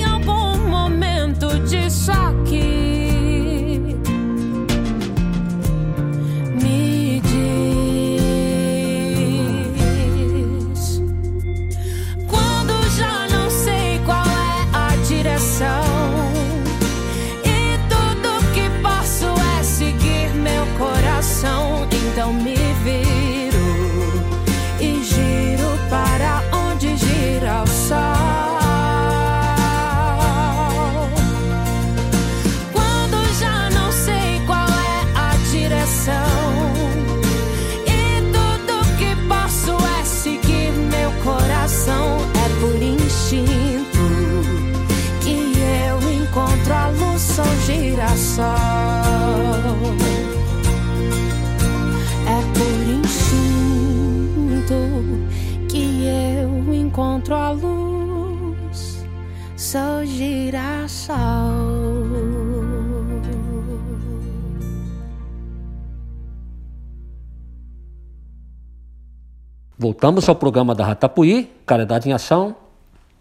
Voltamos ao programa da Ratapuí, Caridade em Ação,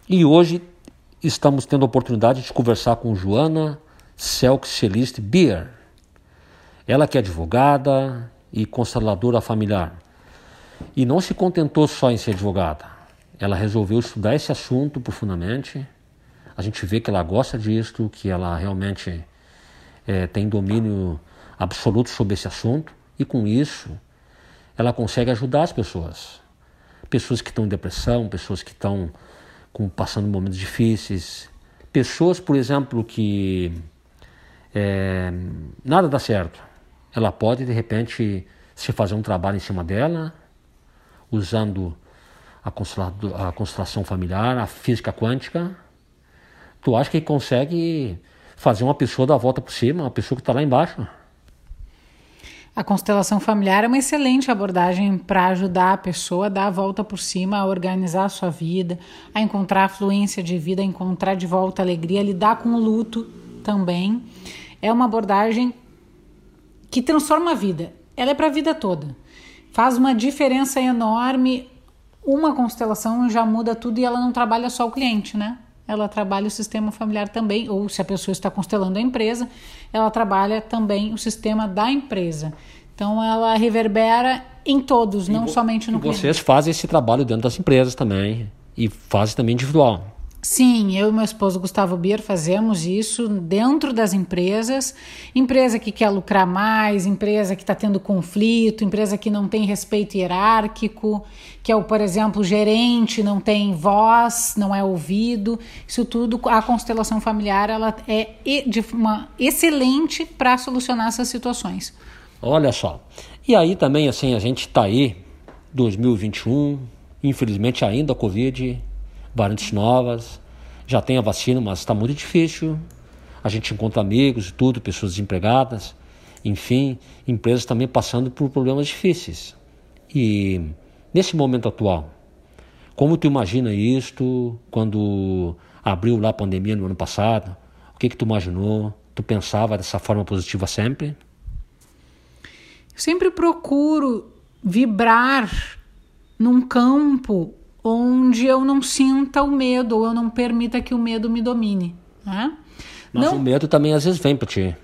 e hoje estamos tendo a oportunidade de conversar com Joana Selk Celeste Beer. Ela que é advogada e consteladora familiar. E não se contentou só em ser advogada. Ela resolveu estudar esse assunto profundamente. A gente vê que ela gosta disso, que ela realmente é, tem domínio absoluto sobre esse assunto. E com isso, ela consegue ajudar as pessoas. Pessoas que estão em depressão, pessoas que estão com, passando momentos difíceis. Pessoas, por exemplo, que é, nada dá certo. Ela pode, de repente, se fazer um trabalho em cima dela, usando a, a constelação familiar, a física quântica. Tu acha que consegue fazer uma pessoa dar a volta por cima, uma pessoa que está lá embaixo? A constelação familiar é uma excelente abordagem para ajudar a pessoa a dar a volta por cima, a organizar a sua vida, a encontrar a fluência de vida, a encontrar de volta a alegria, a lidar com o luto também. É uma abordagem que transforma a vida. Ela é para a vida toda. Faz uma diferença enorme. Uma constelação já muda tudo e ela não trabalha só o cliente, né? Ela trabalha o sistema familiar também, ou se a pessoa está constelando a empresa, ela trabalha também o sistema da empresa. Então ela reverbera em todos, e não somente no e Vocês fazem esse trabalho dentro das empresas também e fazem também individual. Sim, eu e meu esposo Gustavo Bier fazemos isso dentro das empresas. Empresa que quer lucrar mais, empresa que está tendo conflito, empresa que não tem respeito hierárquico, que é o, por exemplo, gerente não tem voz, não é ouvido. Isso tudo, a constelação familiar ela é uma excelente para solucionar essas situações. Olha só. E aí também, assim, a gente está aí, 2021, infelizmente ainda a Covid variantes novas, já tem a vacina, mas está muito difícil. A gente encontra amigos e tudo, pessoas desempregadas, enfim, empresas também passando por problemas difíceis. E nesse momento atual, como tu imagina isto quando abriu lá a pandemia no ano passado? O que que tu imaginou? Tu pensava dessa forma positiva sempre? sempre procuro vibrar num campo onde eu não sinta o medo ou eu não permita que o medo me domine. Né? Mas não, o medo também às vezes vem para ti.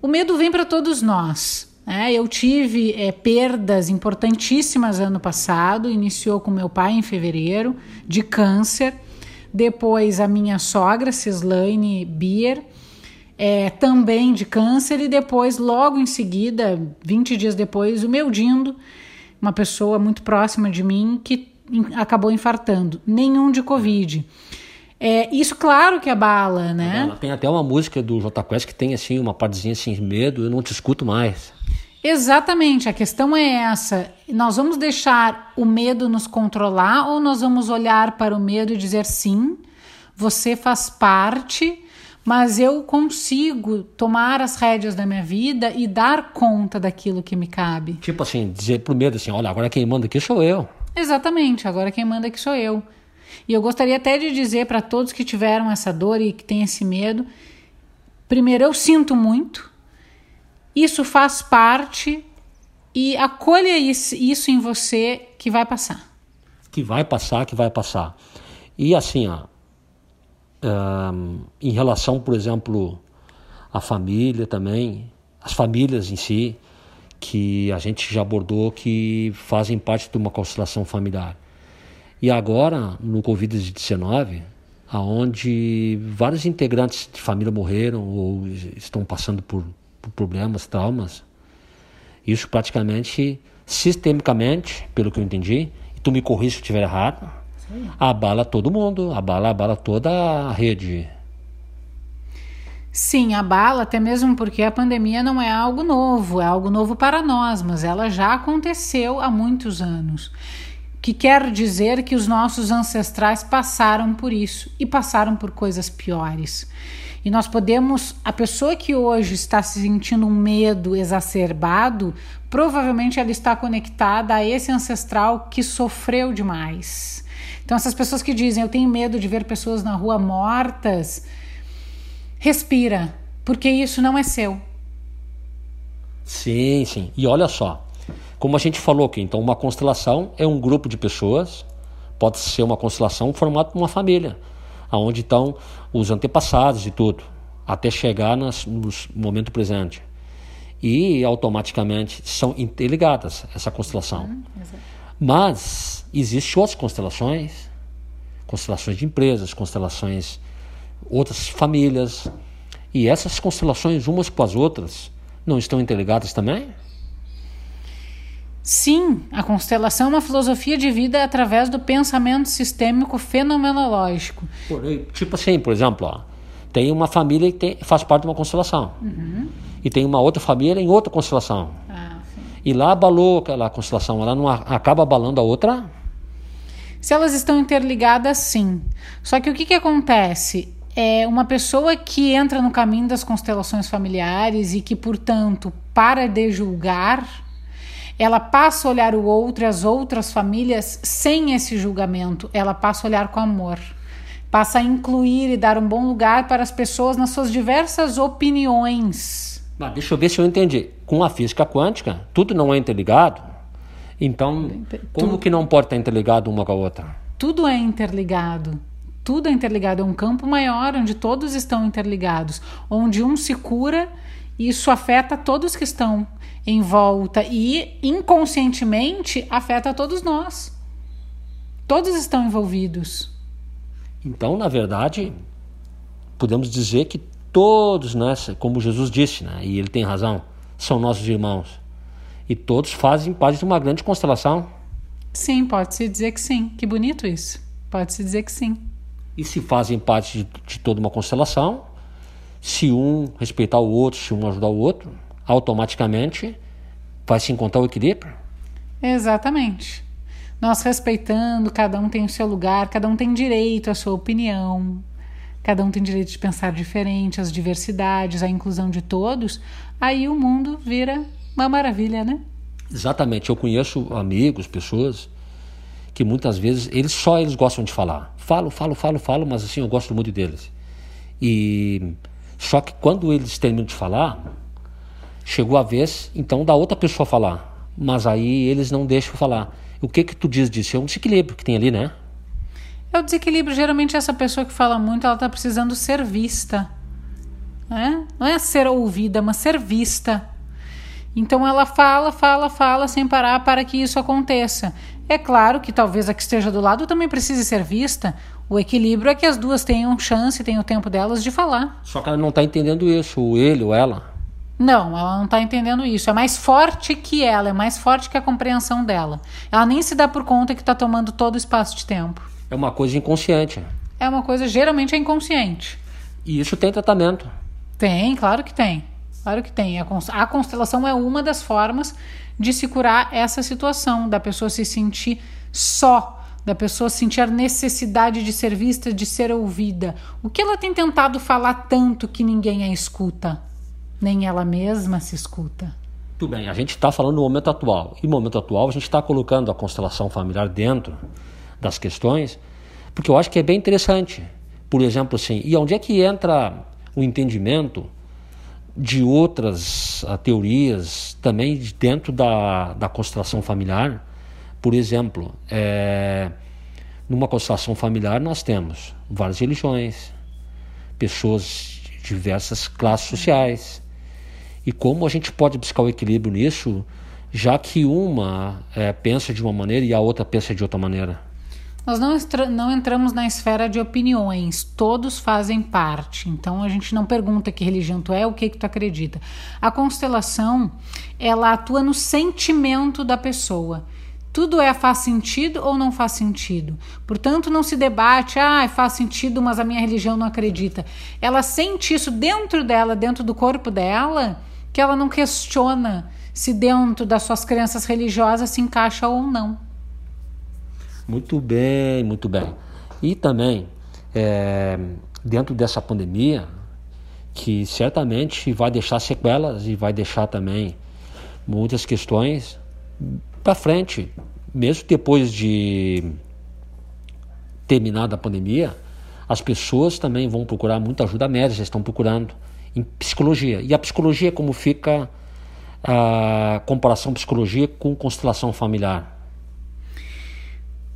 O medo vem para todos nós. Né? Eu tive é, perdas importantíssimas ano passado. Iniciou com meu pai em fevereiro, de câncer. Depois a minha sogra, Cislaine Bier, é, também de câncer. E depois, logo em seguida, 20 dias depois, o meu Dindo, uma pessoa muito próxima de mim, que acabou infartando, nenhum de Covid. É, isso, claro que abala, né? Ela tem até uma música do J Quest que tem assim uma partezinha assim, medo, eu não te escuto mais. Exatamente, a questão é essa. Nós vamos deixar o medo nos controlar ou nós vamos olhar para o medo e dizer sim, você faz parte, mas eu consigo tomar as rédeas da minha vida e dar conta daquilo que me cabe. Tipo assim, dizer pro medo assim, olha, agora quem manda aqui sou eu. Exatamente, agora quem manda aqui sou eu. E eu gostaria até de dizer para todos que tiveram essa dor e que têm esse medo: primeiro, eu sinto muito, isso faz parte e acolha isso em você que vai passar. Que vai passar, que vai passar. E assim, ó, em relação, por exemplo, à família também, as famílias em si, que a gente já abordou que fazem parte de uma constelação familiar. E agora, no Covid-19, aonde vários integrantes de família morreram ou estão passando por, por problemas, traumas, isso praticamente, sistemicamente, pelo que eu entendi, e tu me corrija se eu estiver errado, Sim. abala todo mundo, abala, abala toda a rede Sim, abala, até mesmo porque a pandemia não é algo novo, é algo novo para nós, mas ela já aconteceu há muitos anos. Que quer dizer que os nossos ancestrais passaram por isso e passaram por coisas piores. E nós podemos, a pessoa que hoje está se sentindo um medo exacerbado, provavelmente ela está conectada a esse ancestral que sofreu demais Então, essas pessoas que dizem eu tenho medo de ver pessoas na rua mortas, respira, porque isso não é seu. Sim, sim. E olha só, como a gente falou aqui, então uma constelação é um grupo de pessoas, pode ser uma constelação formada por uma família, aonde estão os antepassados e tudo, até chegar nas, no momento presente. E automaticamente são interligadas essa constelação. Hum, Mas existem outras constelações, constelações de empresas, constelações outras famílias, e essas constelações umas com as outras não estão interligadas também? Sim, a constelação é uma filosofia de vida através do pensamento sistêmico fenomenológico. Tipo assim, por exemplo, ó, tem uma família que tem, faz parte de uma constelação. Uhum. E tem uma outra família em outra constelação. Ah, e lá abalou aquela constelação, ela não acaba abalando a outra? Se elas estão interligadas, sim. Só que o que, que acontece? É uma pessoa que entra no caminho das constelações familiares e que, portanto, para de julgar, ela passa a olhar o outro e as outras famílias sem esse julgamento, ela passa a olhar com amor. Passa a incluir e dar um bom lugar para as pessoas nas suas diversas opiniões. Deixa eu ver se eu entendi. Com a física quântica, tudo não é interligado? Então, como que não pode estar interligado uma com a outra? Tudo é interligado tudo é interligado, é um campo maior onde todos estão interligados, onde um se cura e isso afeta todos que estão em volta e inconscientemente afeta todos nós. Todos estão envolvidos. Então, na verdade, podemos dizer que todos, né, como Jesus disse, né, e ele tem razão, são nossos irmãos. E todos fazem parte de uma grande constelação. Sim, pode-se dizer que sim. Que bonito isso. Pode-se dizer que sim e se fazem parte de, de toda uma constelação, se um respeitar o outro, se um ajudar o outro, automaticamente vai se encontrar o equilíbrio. Exatamente. Nós respeitando, cada um tem o seu lugar, cada um tem direito à sua opinião, cada um tem direito de pensar diferente, as diversidades, a inclusão de todos, aí o mundo vira uma maravilha, né? Exatamente. Eu conheço amigos, pessoas que muitas vezes eles só eles gostam de falar. Falo, falo, falo, falo, mas assim eu gosto muito deles. E só que quando eles terminam de falar, chegou a vez então da outra pessoa falar, mas aí eles não deixam falar. O que que tu diz disso? É um desequilíbrio que tem ali, né? É o desequilíbrio. Geralmente essa pessoa que fala muito, ela está precisando ser vista. Né? Não é ser ouvida, mas ser vista. Então ela fala, fala, fala sem parar para que isso aconteça. É claro que talvez a que esteja do lado também precise ser vista. O equilíbrio é que as duas tenham chance, tenham o tempo delas de falar. Só que ela não está entendendo isso, o ele ou ela. Não, ela não está entendendo isso. É mais forte que ela, é mais forte que a compreensão dela. Ela nem se dá por conta que está tomando todo o espaço de tempo. É uma coisa inconsciente. É uma coisa geralmente é inconsciente. E isso tem tratamento? Tem, claro que tem. Claro que tem. A constelação é uma das formas de se curar essa situação, da pessoa se sentir só, da pessoa sentir a necessidade de ser vista, de ser ouvida. O que ela tem tentado falar tanto que ninguém a escuta? Nem ela mesma se escuta. Tudo bem, a gente está falando no momento atual. E no momento atual a gente está colocando a constelação familiar dentro das questões, porque eu acho que é bem interessante. Por exemplo, assim, e onde é que entra o entendimento de outras uh, teorias também dentro da, da constelação familiar. Por exemplo, é, numa constelação familiar nós temos várias religiões, pessoas de diversas classes sociais. E como a gente pode buscar o equilíbrio nisso, já que uma é, pensa de uma maneira e a outra pensa de outra maneira? Nós não, não entramos na esfera de opiniões, todos fazem parte. Então a gente não pergunta que religião tu é, o que, que tu acredita. A constelação, ela atua no sentimento da pessoa. Tudo é faz sentido ou não faz sentido. Portanto, não se debate, ah, faz sentido, mas a minha religião não acredita. Ela sente isso dentro dela, dentro do corpo dela, que ela não questiona se dentro das suas crenças religiosas se encaixa ou não. Muito bem, muito bem. E também, é, dentro dessa pandemia, que certamente vai deixar sequelas e vai deixar também muitas questões para frente, mesmo depois de terminada a pandemia, as pessoas também vão procurar muita ajuda médica, já estão procurando em psicologia. E a psicologia, como fica a comparação psicologia com constelação familiar?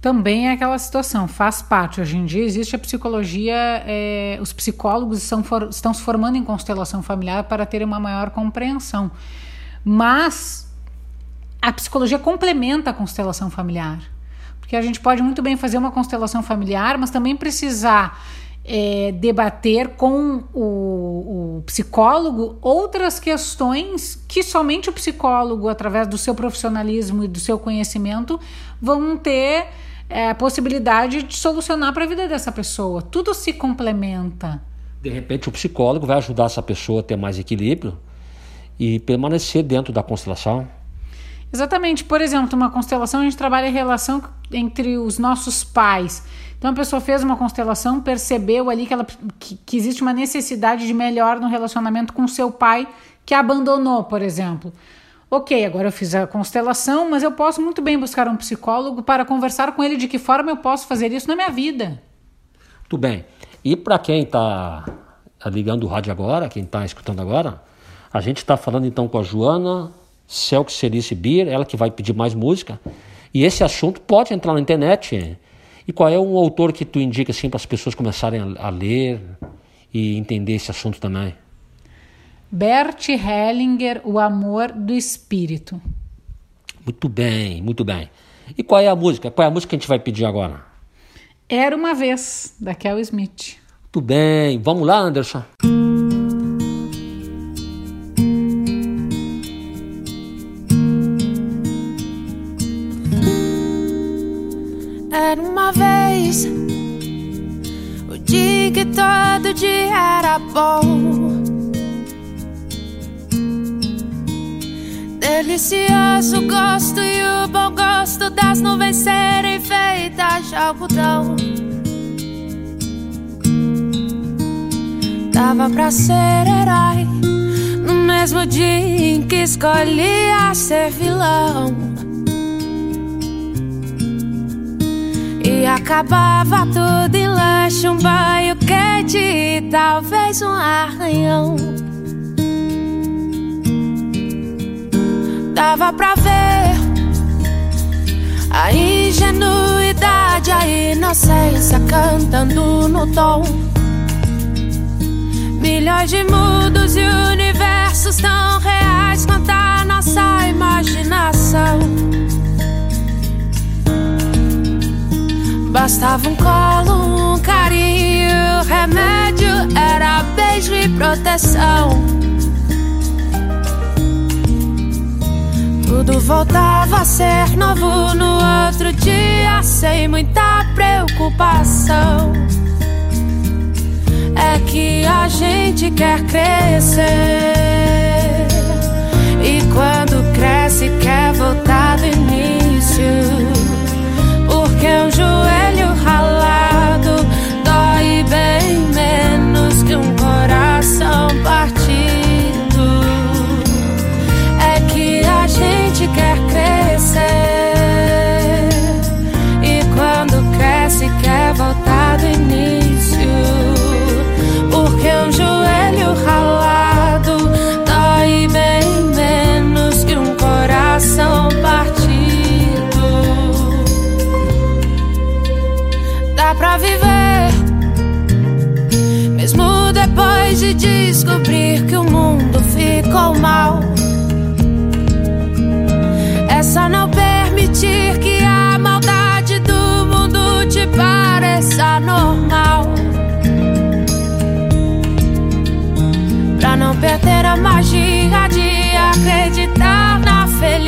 Também é aquela situação, faz parte. Hoje em dia existe a psicologia, é, os psicólogos estão, for, estão se formando em constelação familiar para terem uma maior compreensão. Mas a psicologia complementa a constelação familiar. Porque a gente pode muito bem fazer uma constelação familiar, mas também precisar é, debater com o, o, psicólogo outras questões que somente o psicólogo, através do seu profissionalismo e do seu conhecimento, vão ter é, possibilidade de solucionar para a vida dessa pessoa. Tudo se complementa. De repente, o psicólogo vai ajudar essa pessoa a ter mais equilíbrio e permanecer dentro da constelação. Exatamente. Por exemplo, uma constelação a gente trabalha a relação entre os nossos pais. Então a pessoa fez uma constelação, percebeu ali que, ela, que, que existe uma necessidade de melhor no relacionamento com seu pai que abandonou, por exemplo. Ok, agora eu fiz a constelação, mas eu posso muito bem buscar um psicólogo para conversar com ele de que forma eu posso fazer isso na minha vida. Tudo bem. E para quem está ligando o rádio agora, quem está escutando agora, a gente está falando então com a Joana Selk Cerice Beer, ela que vai pedir mais música. E esse assunto pode entrar na internet. E qual é um autor que tu indica assim para as pessoas começarem a, ler e entender esse assunto também? Bert Hellinger, O Amor do Espírito. Muito bem, muito bem. E qual é a música? Qual é a música que a gente vai pedir agora? Era uma vez, da Kel Smith. Muito bem, vamos lá, Anderson. Era uma vez o dia que todo dia era bom. Delicioso gosto e o bom gosto das nuvens serem feitas de algodão. Dava pra ser herói no mesmo dia em que escolhia ser vilão. E acabava tudo em lanche, um banho quente e talvez um arranhão. Dava pra ver a ingenuidade, a inocência cantando no tom. Milhões de mundos e universos tão reais quanto a nossa imaginação. Bastava um colo, um carinho, remédio era beijo e proteção. Tudo voltava a ser novo no outro dia, sem muita preocupação. É que a gente quer crescer, e quando cresce, quer voltar do início. Porque um joelho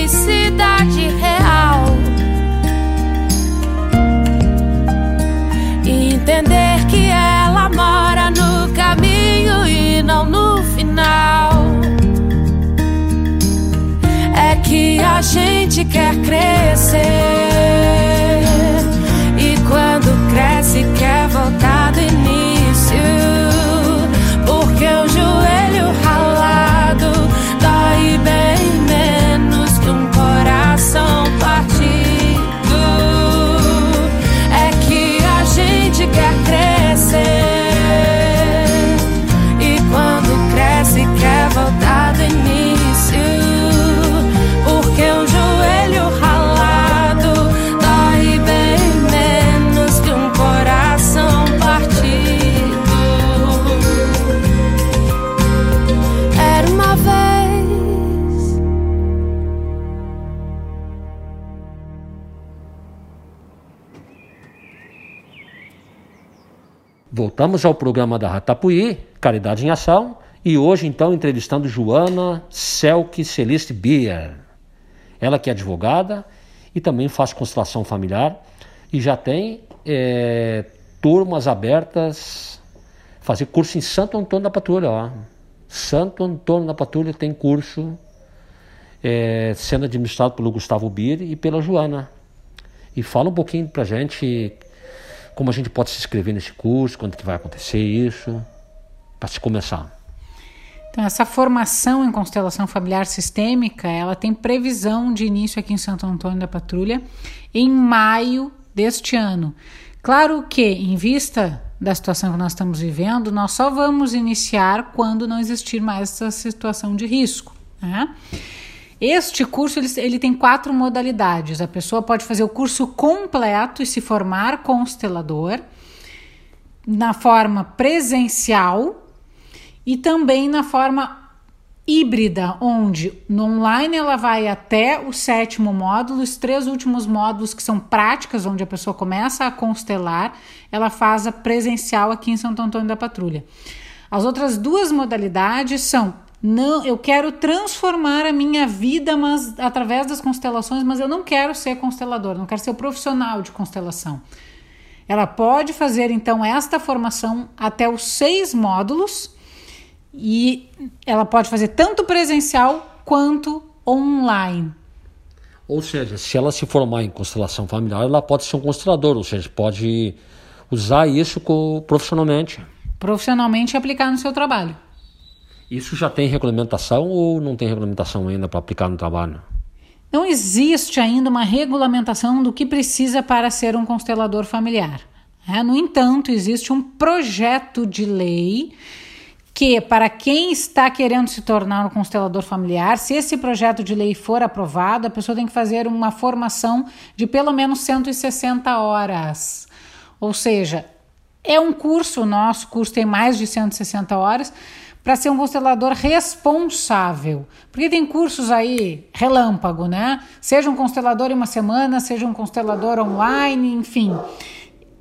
felicidade real. Entender que ela mora no caminho e não no final. É que a gente quer crescer. Voltamos ao programa da Ratapuí, Caridade em Ação, e hoje então entrevistando Joana Selke Celeste Bier. Ela que é advogada e também faz constelação familiar e já tem é, turmas abertas, fazer curso em Santo Antônio da Patrulha. Ó. Santo Antônio da Patrulha tem curso é, sendo administrado pelo Gustavo Bir e pela Joana. E fala um pouquinho pra gente como a gente pode se inscrever nesse curso, quando que vai acontecer isso, para se começar. Então, essa formação em constelação familiar sistêmica, ela tem previsão de início aqui em Santo Antônio da Patrulha em maio deste ano. Claro que, em vista da situação que nós estamos vivendo, nós só vamos iniciar quando não existir mais essa situação de risco. Né? Este curso ele, ele tem quatro modalidades. A pessoa pode fazer o curso completo e se formar constelador na forma presencial e também na forma híbrida, onde no online ela vai até o sétimo módulo, os três últimos módulos que são práticas, onde a pessoa começa a constelar, ela faz a presencial aqui em Santo Antônio da Patrulha. As outras duas modalidades são não, eu quero transformar a minha vida, mas através das constelações, mas eu não quero ser constelador, não quero ser o profissional de constelação. Ela pode fazer então esta formação até os seis módulos e ela pode fazer tanto presencial quanto online. Ou seja, se ela se formar em constelação familiar, ela pode ser um constelador, ou seja, pode usar isso profissionalmente. Profissionalmente aplicar no seu trabalho. Isso já tem regulamentação ou não tem regulamentação ainda para aplicar no trabalho? Não existe ainda uma regulamentação do que precisa para ser um constelador familiar. É, no entanto, existe um projeto de lei que, para quem está querendo se tornar um constelador familiar, se esse projeto de lei for aprovado, a pessoa tem que fazer uma formação de pelo menos 160 horas. Ou seja, é um curso, o nosso curso tem mais de 160 horas para ser um constelador responsável. Porque tem cursos aí relâmpago, né? Seja um constelador em uma semana, seja um constelador online, enfim.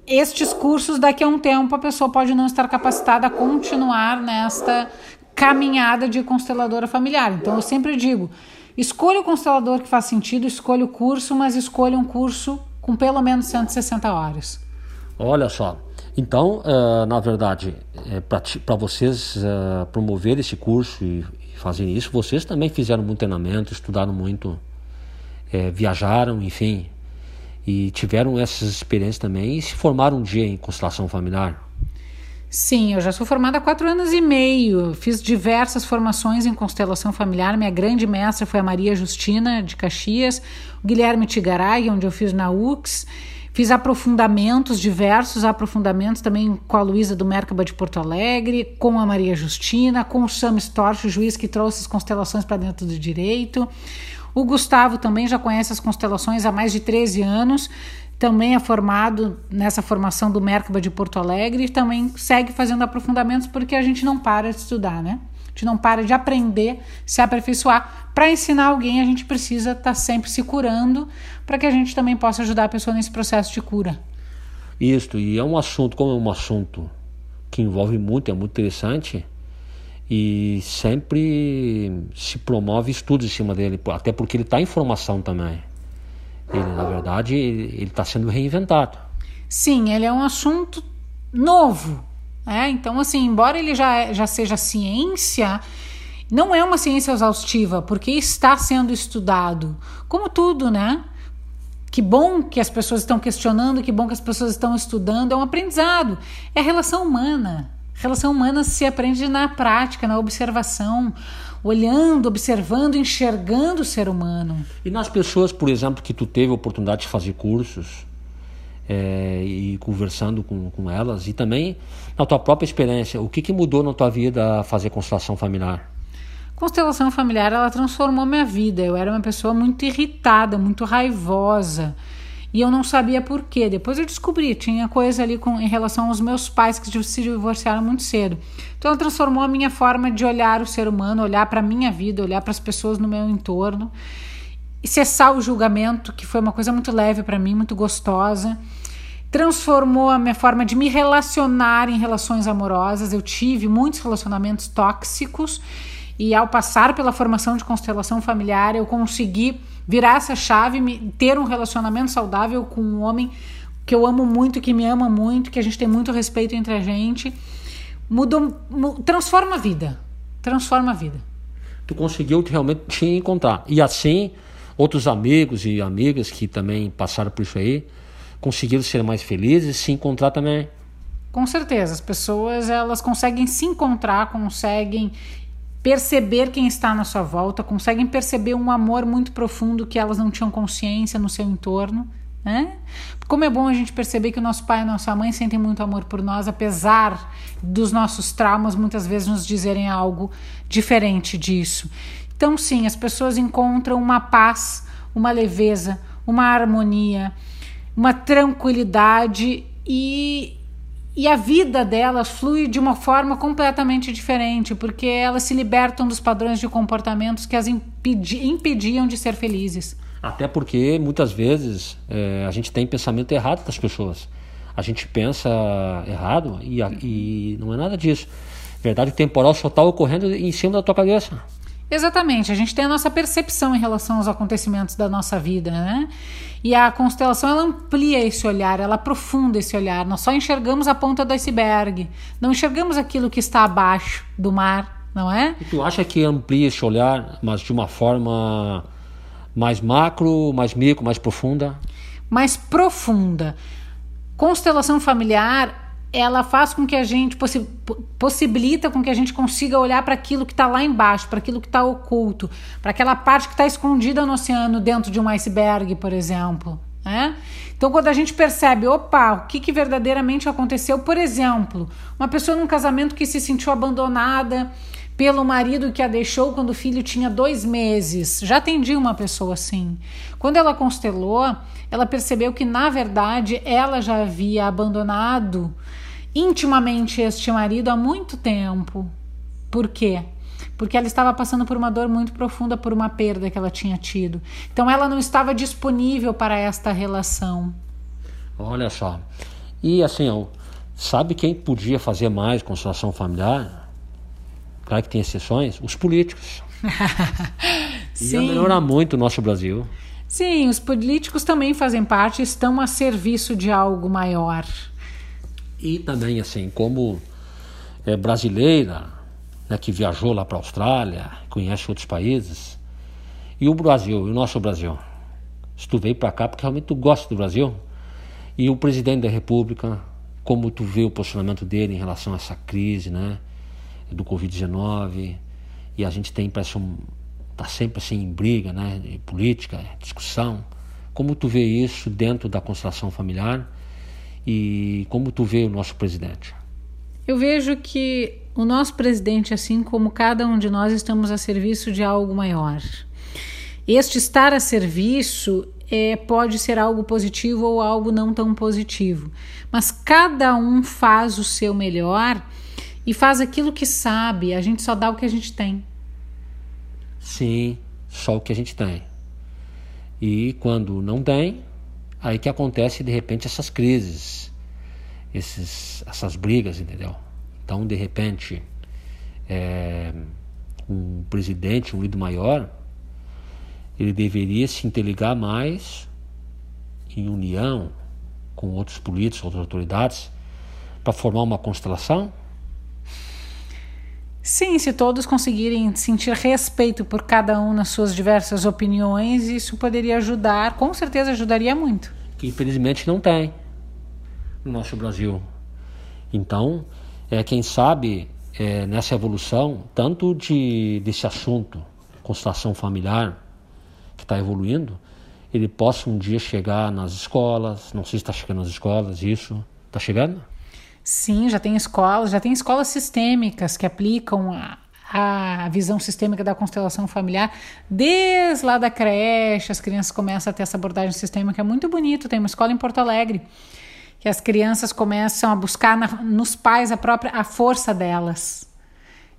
Estes cursos, daqui a um tempo, a pessoa pode não estar capacitada a continuar nesta caminhada de consteladora familiar. Então, eu sempre digo: escolha o constelador que faz sentido, escolha o curso, mas escolha um curso com pelo menos 160 horas. Olha só, então, uh, na verdade, é, para vocês uh, promover esse curso e, e fazerem isso, vocês também fizeram muito treinamento, estudaram muito, é, viajaram, enfim, e tiveram essas experiências também e se formaram um dia em constelação familiar. Sim, eu já sou formada há quatro anos e meio. Fiz diversas formações em constelação familiar. Minha grande mestra foi a Maria Justina de Caxias, o Guilherme Tigaray, onde eu fiz na UX. Fiz aprofundamentos, diversos aprofundamentos também com a Luísa do Mercaba de Porto Alegre, com a Maria Justina, com o Sam Storch, o juiz que trouxe as constelações para dentro do direito. O Gustavo também já conhece as constelações há mais de 13 anos, também é formado nessa formação do Mercaba de Porto Alegre e também segue fazendo aprofundamentos porque a gente não para de estudar, né? A gente não para de aprender, se aperfeiçoar. Para ensinar alguém, a gente precisa estar tá sempre se curando para que a gente também possa ajudar a pessoa nesse processo de cura. Isso, e é um assunto, como é um assunto que envolve muito, é muito interessante, e sempre se promove estudos em cima dele, até porque ele está em formação também. Ele, na verdade, ele está sendo reinventado. Sim, ele é um assunto novo. É? Então, assim, embora ele já, já seja ciência, não é uma ciência exaustiva, porque está sendo estudado. Como tudo, né? Que bom que as pessoas estão questionando, que bom que as pessoas estão estudando, é um aprendizado. É relação humana. Relação humana se aprende na prática, na observação, olhando, observando, enxergando o ser humano. E nas pessoas, por exemplo, que tu teve a oportunidade de fazer cursos é, e conversando com, com elas, e também na tua própria experiência, o que, que mudou na tua vida fazer constelação familiar? Constelação familiar, ela transformou minha vida. Eu era uma pessoa muito irritada, muito raivosa. E eu não sabia por quê. Depois eu descobri, tinha coisa ali com, em relação aos meus pais que se divorciaram muito cedo. Então ela transformou a minha forma de olhar o ser humano, olhar para a minha vida, olhar para as pessoas no meu entorno. E cessar o julgamento, que foi uma coisa muito leve para mim, muito gostosa. Transformou a minha forma de me relacionar em relações amorosas. Eu tive muitos relacionamentos tóxicos e ao passar pela formação de constelação familiar, eu consegui virar essa chave, ter um relacionamento saudável com um homem que eu amo muito, que me ama muito, que a gente tem muito respeito entre a gente. Mudou, transforma a vida. Transforma a vida. Tu conseguiu realmente te encontrar. E assim, outros amigos e amigas que também passaram por isso aí, conseguiram ser mais felizes, se encontrar também. Com certeza, as pessoas elas conseguem se encontrar, conseguem perceber quem está na sua volta, conseguem perceber um amor muito profundo que elas não tinham consciência no seu entorno. Né? Como é bom a gente perceber que o nosso pai e a nossa mãe sentem muito amor por nós, apesar dos nossos traumas muitas vezes nos dizerem algo diferente disso. Então, sim, as pessoas encontram uma paz, uma leveza, uma harmonia, uma tranquilidade e e a vida delas flui de uma forma completamente diferente, porque elas se libertam dos padrões de comportamentos que as impedi impediam de ser felizes. Até porque muitas vezes é, a gente tem pensamento errado das pessoas. A gente pensa errado e, e não é nada disso. Verdade, temporal só está ocorrendo em cima da tua cabeça. Exatamente, a gente tem a nossa percepção em relação aos acontecimentos da nossa vida, né? E a constelação ela amplia esse olhar, ela aprofunda esse olhar. Nós só enxergamos a ponta do iceberg, não enxergamos aquilo que está abaixo do mar, não é? E tu acha que amplia esse olhar, mas de uma forma mais macro, mais micro, mais profunda? Mais profunda. Constelação familiar ela faz com que a gente possi possibilita com que a gente consiga olhar para aquilo que está lá embaixo, para aquilo que está oculto, para aquela parte que está escondida no oceano dentro de um iceberg, por exemplo. Né? Então, quando a gente percebe, opa, o que, que verdadeiramente aconteceu, por exemplo, uma pessoa num casamento que se sentiu abandonada pelo marido que a deixou quando o filho tinha dois meses. Já atendi uma pessoa assim. Quando ela constelou, ela percebeu que, na verdade, ela já havia abandonado intimamente este marido há muito tempo. Por quê? Porque ela estava passando por uma dor muito profunda por uma perda que ela tinha tido. Então ela não estava disponível para esta relação. Olha só. E assim, ó, sabe quem podia fazer mais constelação familiar? Claro que tem exceções, os políticos. (laughs) Sim. Ia melhorar muito o nosso Brasil. Sim, os políticos também fazem parte, estão a serviço de algo maior. E também, assim, como é, brasileira, né, que viajou lá para a Austrália, conhece outros países, e o Brasil, o nosso Brasil. Se tu veio para cá porque realmente tu gosta do Brasil, e o presidente da República, como tu vê o posicionamento dele em relação a essa crise, né? do Covid-19 e a gente tem parece um tá sempre assim em briga, né, política, discussão. Como tu vê isso dentro da constelação familiar e como tu vê o nosso presidente? Eu vejo que o nosso presidente, assim como cada um de nós, estamos a serviço de algo maior. Este estar a serviço é, pode ser algo positivo ou algo não tão positivo, mas cada um faz o seu melhor e faz aquilo que sabe, a gente só dá o que a gente tem. Sim, só o que a gente tem. E quando não tem, aí que acontece de repente essas crises, esses, essas brigas, entendeu? Então, de repente, é, um presidente, um líder maior, ele deveria se interligar mais em união com outros políticos, outras autoridades, para formar uma constelação Sim, se todos conseguirem sentir respeito por cada um nas suas diversas opiniões, isso poderia ajudar, com certeza ajudaria muito. Que infelizmente não tem no nosso Brasil. Então, é, quem sabe é, nessa evolução, tanto de, desse assunto, constelação familiar, que está evoluindo, ele possa um dia chegar nas escolas, não sei se está chegando nas escolas, isso. Está chegando? Sim, já tem escolas, já tem escolas sistêmicas que aplicam a, a visão sistêmica da constelação familiar desde lá da creche, as crianças começam a ter essa abordagem sistêmica, é muito bonito. Tem uma escola em Porto Alegre que as crianças começam a buscar na, nos pais a própria a força delas.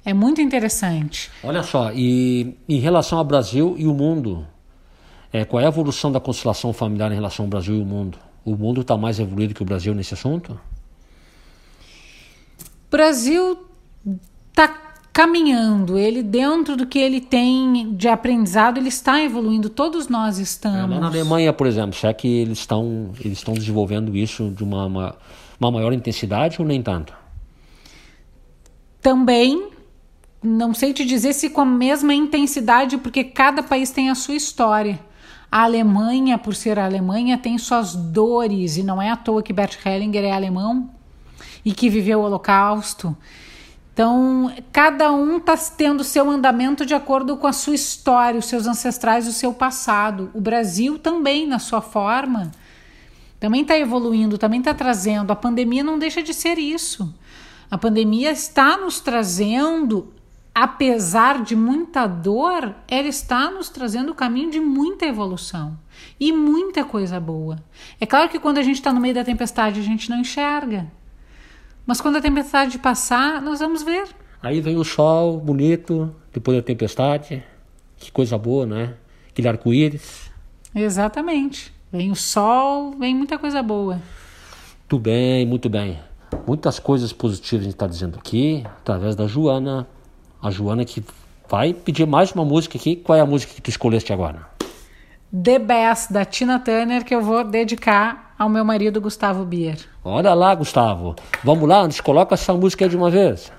É muito interessante. Olha só, e em relação ao Brasil e o mundo, é, qual é a evolução da constelação familiar em relação ao Brasil e o mundo? o mundo está mais evoluído que o Brasil nesse assunto? O Brasil está caminhando, ele dentro do que ele tem de aprendizado, ele está evoluindo, todos nós estamos. Lá na Alemanha, por exemplo, será que eles estão eles estão desenvolvendo isso de uma, uma, uma maior intensidade ou nem tanto? Também, não sei te dizer se com a mesma intensidade, porque cada país tem a sua história. A Alemanha, por ser a Alemanha, tem suas dores, e não é à toa que Bert Hellinger é alemão e que viveu o Holocausto. Então, cada um está tendo seu andamento de acordo com a sua história, os seus ancestrais, o seu passado. O Brasil também, na sua forma, também está evoluindo, também está trazendo. A pandemia não deixa de ser isso. A pandemia está nos trazendo apesar de muita dor, ela está nos trazendo o caminho de muita evolução e muita coisa boa. É claro que quando a gente está no meio da tempestade, a gente não enxerga. Mas quando a tempestade passar, nós vamos ver. Aí vem o sol bonito, depois da tempestade. Que coisa boa, né? Aquele arco-íris. Exatamente. Vem o sol, vem muita coisa boa. Muito bem, muito bem. Muitas coisas positivas a gente está dizendo aqui, através da Joana, a Joana que vai pedir mais uma música aqui. Qual é a música que tu escolheste agora? The Best, da Tina Turner, que eu vou dedicar ao meu marido Gustavo Bier. Olha lá, Gustavo. Vamos lá, antes coloca essa música aí de uma vez.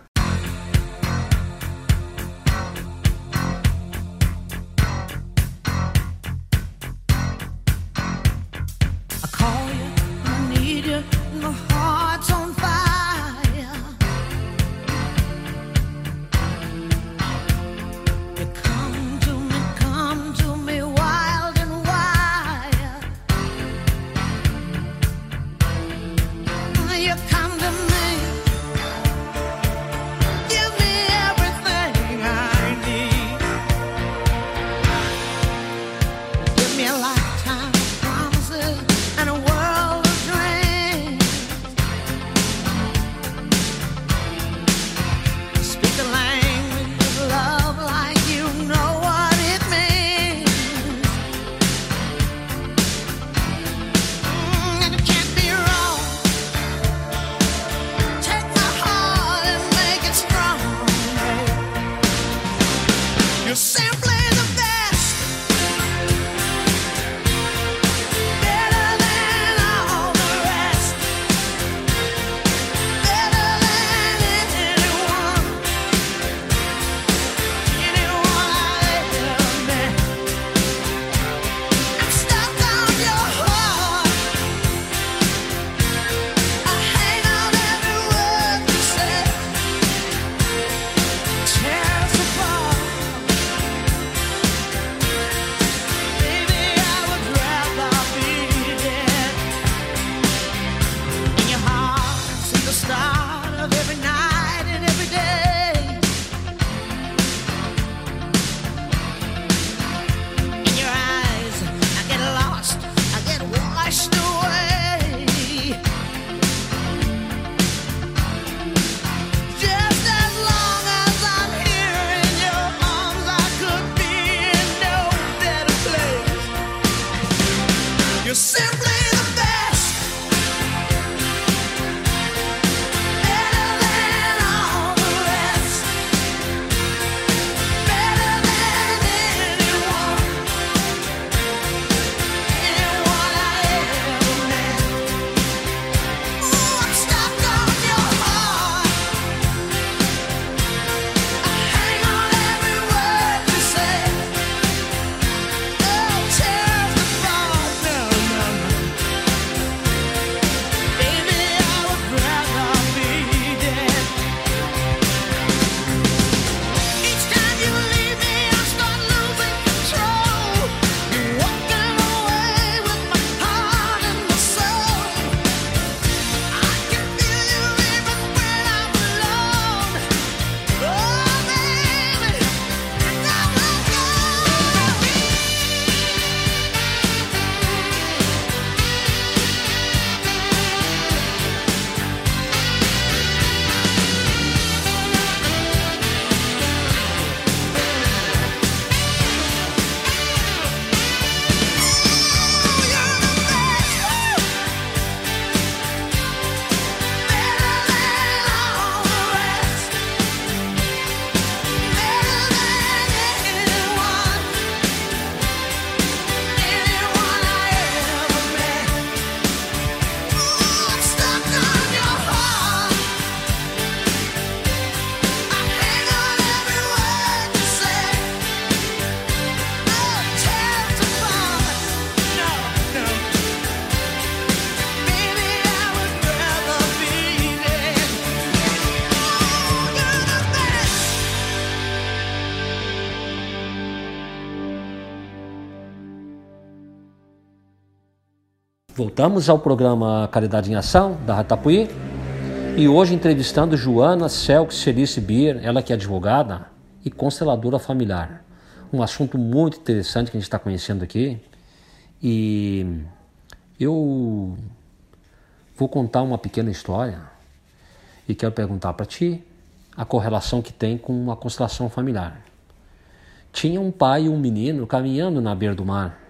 Voltamos ao programa Caridade em Ação, da Ratapuí. E hoje entrevistando Joana Selk Cerice Bier, ela que é advogada e consteladora familiar. Um assunto muito interessante que a gente está conhecendo aqui. E eu vou contar uma pequena história e quero perguntar para ti a correlação que tem com a constelação familiar. Tinha um pai e um menino caminhando na beira do mar.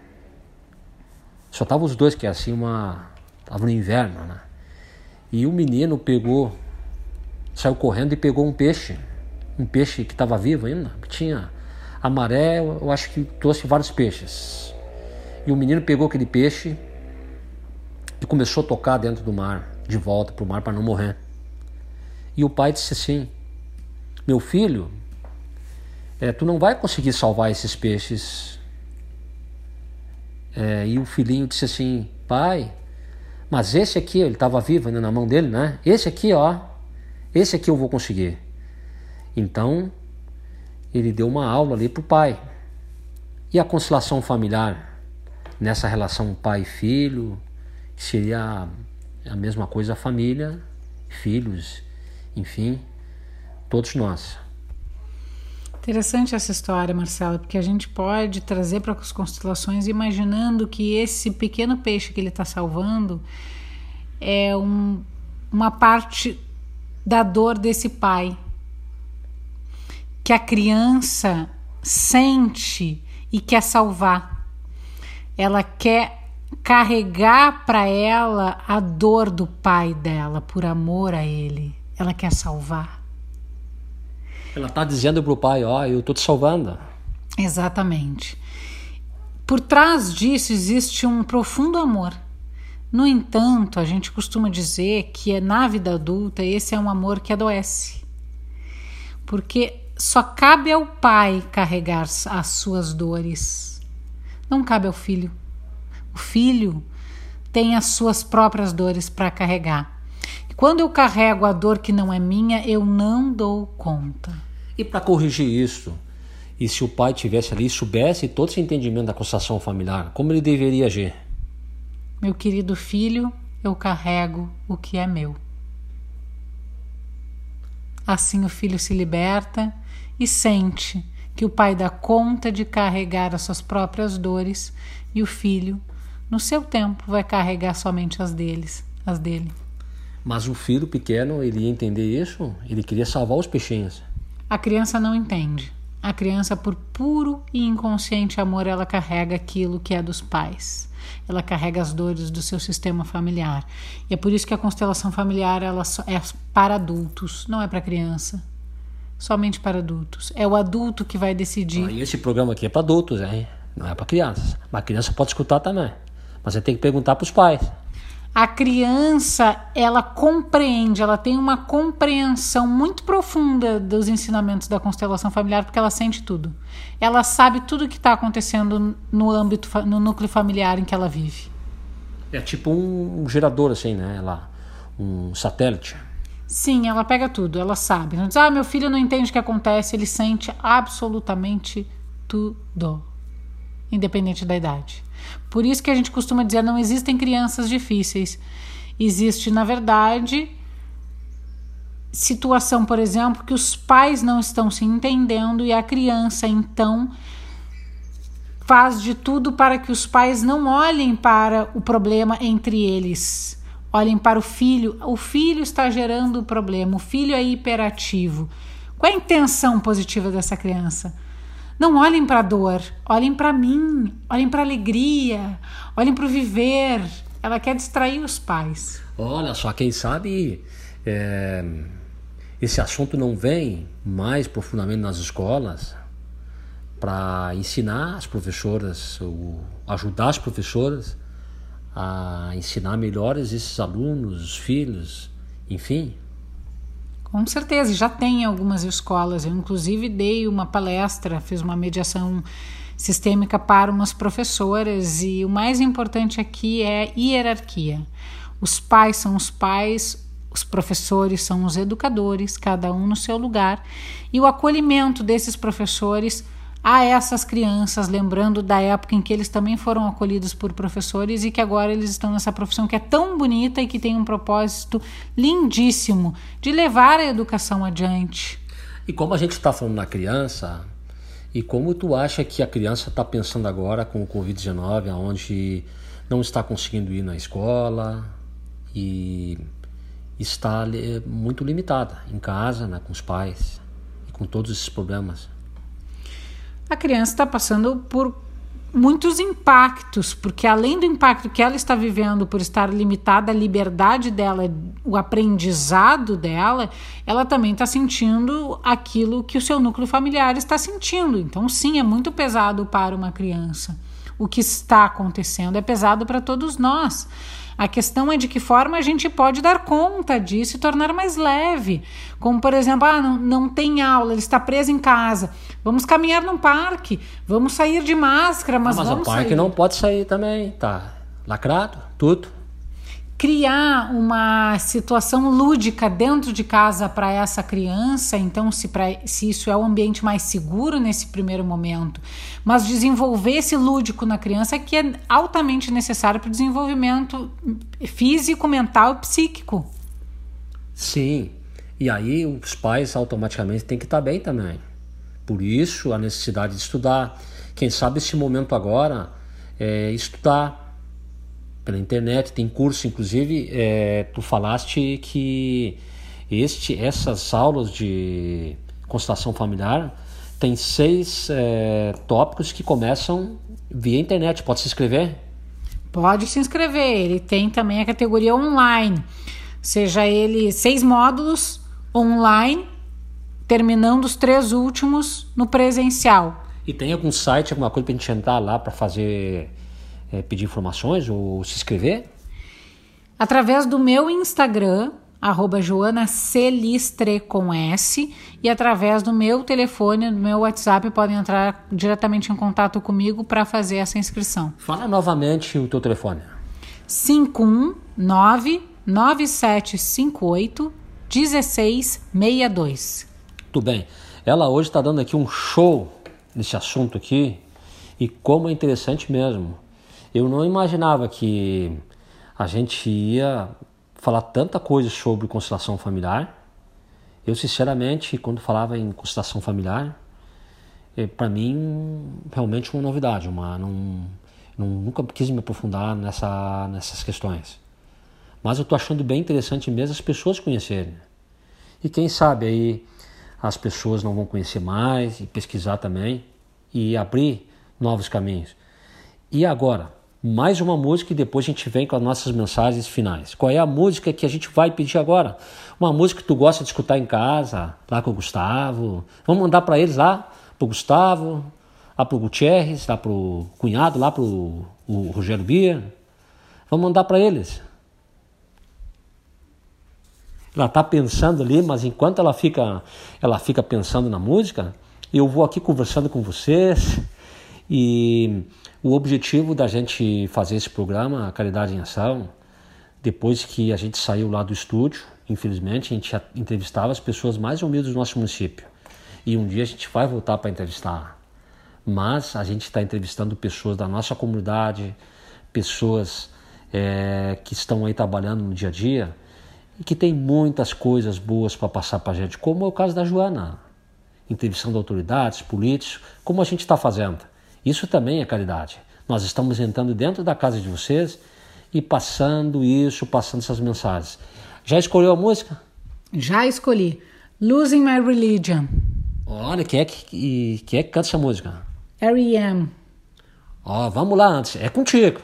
Só estavam os dois, que é assim uma. Estava no inverno, né? E o menino pegou, saiu correndo e pegou um peixe. Um peixe que estava vivo ainda, tinha a maré, eu acho que trouxe vários peixes. E o menino pegou aquele peixe e começou a tocar dentro do mar, de volta para o mar para não morrer. E o pai disse assim: Meu filho, é, tu não vai conseguir salvar esses peixes é, e o filhinho disse assim: Pai, mas esse aqui, ele estava vivo ainda na mão dele, né? Esse aqui, ó, esse aqui eu vou conseguir. Então, ele deu uma aula ali para o pai. E a constelação familiar, nessa relação pai-filho, que seria a mesma coisa família, filhos, enfim, todos nós. Interessante essa história, Marcela, porque a gente pode trazer para as constelações imaginando que esse pequeno peixe que ele está salvando é um, uma parte da dor desse pai. Que a criança sente e quer salvar. Ela quer carregar para ela a dor do pai dela por amor a ele. Ela quer salvar. Ela está dizendo para o pai: Ó, oh, eu estou te salvando. Exatamente. Por trás disso existe um profundo amor. No entanto, a gente costuma dizer que é na vida adulta esse é um amor que adoece. Porque só cabe ao pai carregar as suas dores. Não cabe ao filho. O filho tem as suas próprias dores para carregar. Quando eu carrego a dor que não é minha, eu não dou conta. E para corrigir isso, e se o pai tivesse ali soubesse todo esse entendimento da constelação familiar, como ele deveria agir? Meu querido filho, eu carrego o que é meu. Assim o filho se liberta e sente que o pai dá conta de carregar as suas próprias dores e o filho, no seu tempo, vai carregar somente as deles, as dele. Mas o filho pequeno, ele ia entender isso, ele queria salvar os peixinhos. A criança não entende. A criança, por puro e inconsciente amor, ela carrega aquilo que é dos pais. Ela carrega as dores do seu sistema familiar. E é por isso que a constelação familiar ela é para adultos, não é para criança. Somente para adultos. É o adulto que vai decidir. Ah, e esse programa aqui é para adultos, hein? Não é para crianças. Mas a criança pode escutar também. Mas você tem que perguntar para os pais a criança ela compreende, ela tem uma compreensão muito profunda dos ensinamentos da constelação familiar porque ela sente tudo. Ela sabe tudo o que está acontecendo no âmbito, no núcleo familiar em que ela vive. É tipo um gerador assim, né? Ela, um satélite. Sim, ela pega tudo, ela sabe. Não diz, ah, meu filho não entende o que acontece, ele sente absolutamente tudo, independente da idade. Por isso que a gente costuma dizer não existem crianças difíceis. Existe, na verdade, situação, por exemplo, que os pais não estão se entendendo e a criança então faz de tudo para que os pais não olhem para o problema entre eles. Olhem para o filho. O filho está gerando o problema, o filho é hiperativo. Qual é a intenção positiva dessa criança? Não olhem para a dor, olhem para mim, olhem para a alegria, olhem para o viver. Ela quer distrair os pais. Olha só, quem sabe é, esse assunto não vem mais profundamente nas escolas para ensinar as professoras, ou ajudar as professoras a ensinar melhores esses alunos, os filhos, enfim, com certeza, já tem algumas escolas. Eu, inclusive, dei uma palestra, fiz uma mediação sistêmica para umas professoras, e o mais importante aqui é hierarquia. Os pais são os pais, os professores são os educadores, cada um no seu lugar, e o acolhimento desses professores a essas crianças, lembrando da época em que eles também foram acolhidos por professores e que agora eles estão nessa profissão que é tão bonita e que tem um propósito lindíssimo de levar a educação adiante. E como a gente está falando na criança, e como tu acha que a criança está pensando agora com o Covid-19, onde não está conseguindo ir na escola e está muito limitada em casa, né, com os pais e com todos esses problemas? A criança está passando por muitos impactos, porque além do impacto que ela está vivendo por estar limitada a liberdade dela, o aprendizado dela, ela também está sentindo aquilo que o seu núcleo familiar está sentindo. Então, sim, é muito pesado para uma criança. O que está acontecendo é pesado para todos nós. A questão é de que forma a gente pode dar conta disso e tornar mais leve. Como, por exemplo, ah, não, não tem aula, ele está preso em casa. Vamos caminhar num parque, vamos sair de máscara, mas, ah, mas vamos o parque sair. não pode sair também, tá lacrado, tudo criar uma situação lúdica dentro de casa para essa criança, então se, pra, se isso é o ambiente mais seguro nesse primeiro momento, mas desenvolver esse lúdico na criança que é altamente necessário para o desenvolvimento físico, mental e psíquico. Sim, e aí os pais automaticamente têm que estar bem também. Por isso a necessidade de estudar. Quem sabe esse momento agora é estudar pela internet, tem curso, inclusive, é, tu falaste que este, essas aulas de constelação familiar tem seis é, tópicos que começam via internet. Pode se inscrever? Pode se inscrever. Ele tem também a categoria online, seja ele seis módulos online, terminando os três últimos no presencial. E tem algum site, alguma coisa para a gente entrar lá para fazer é, pedir informações ou se inscrever? Através do meu Instagram, arroba Joana Celistre com S, e através do meu telefone, do meu WhatsApp, podem entrar diretamente em contato comigo para fazer essa inscrição. Fala novamente o teu telefone. 519 9758 1662. Tudo bem. Ela hoje está dando aqui um show nesse assunto aqui e como é interessante mesmo. Eu não imaginava que a gente ia falar tanta coisa sobre constelação familiar. Eu, sinceramente, quando falava em constelação familiar, é, para mim, realmente uma novidade. Uma, não, não, nunca quis me aprofundar nessa, nessas questões. Mas eu estou achando bem interessante mesmo as pessoas conhecerem. E quem sabe aí as pessoas não vão conhecer mais e pesquisar também e abrir novos caminhos. E agora, mais uma música e depois a gente vem com as nossas mensagens finais. Qual é a música que a gente vai pedir agora? Uma música que tu gosta de escutar em casa, lá com o Gustavo. Vamos mandar para eles lá, pro Gustavo, lá pro Gutierrez, lá pro cunhado, lá pro o Rogério Bia. Vamos mandar para eles. Ela está pensando ali, mas enquanto ela fica, ela fica pensando na música, eu vou aqui conversando com vocês e o objetivo da gente fazer esse programa, a Caridade em Ação, depois que a gente saiu lá do estúdio, infelizmente, a gente entrevistava as pessoas mais humildes do nosso município. E um dia a gente vai voltar para entrevistar. Mas a gente está entrevistando pessoas da nossa comunidade, pessoas é, que estão aí trabalhando no dia a dia e que tem muitas coisas boas para passar para a gente, como é o caso da Joana, entrevistando autoridades, políticos, como a gente está fazendo. Isso também é caridade. Nós estamos entrando dentro da casa de vocês e passando isso, passando essas mensagens. Já escolheu a música? Já escolhi. Losing My Religion. Olha, quem é que, quem é que canta essa música? R.E.M. Ó, vamos lá antes. É contigo.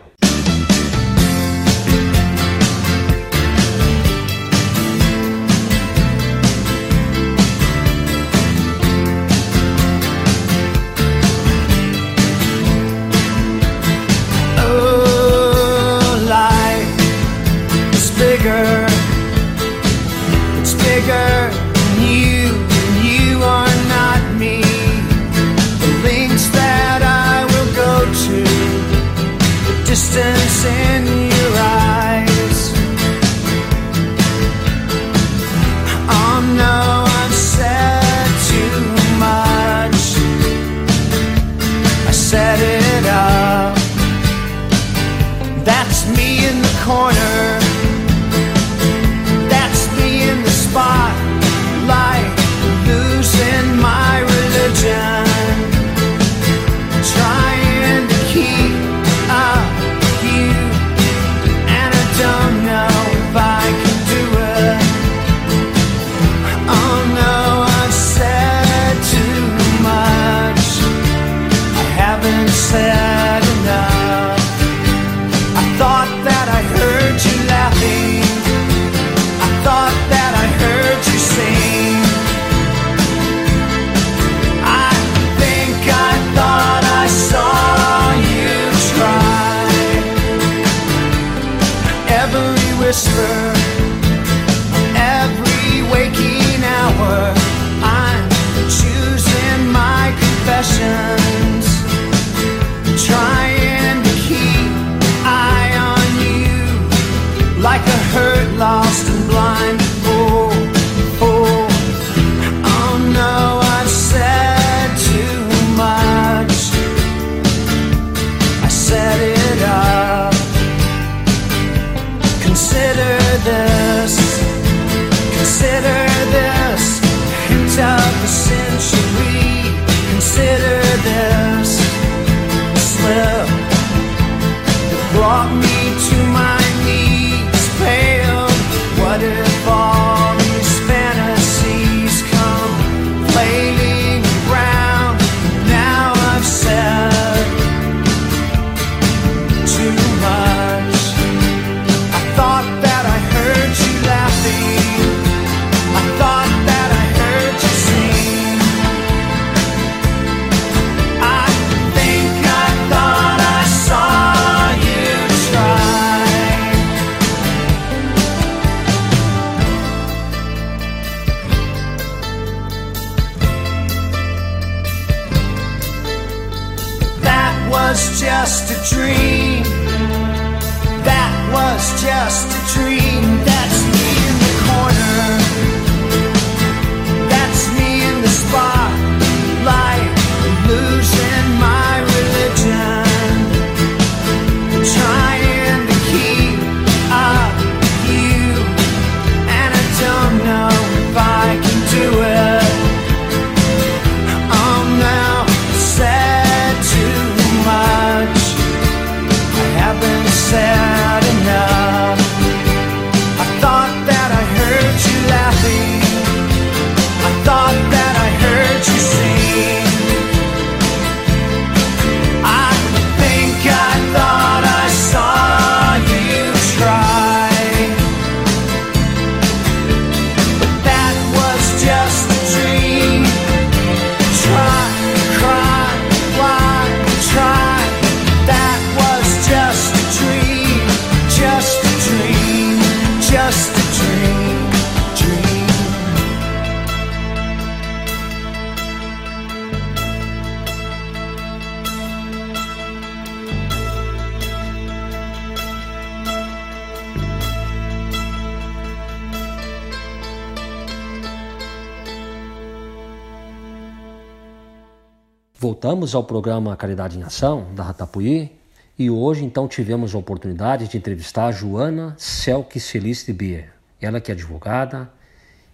Ao programa Caridade em Ação, da Ratapuí, e hoje então tivemos a oportunidade de entrevistar a Joana Selk Celiste Bier. Ela que é advogada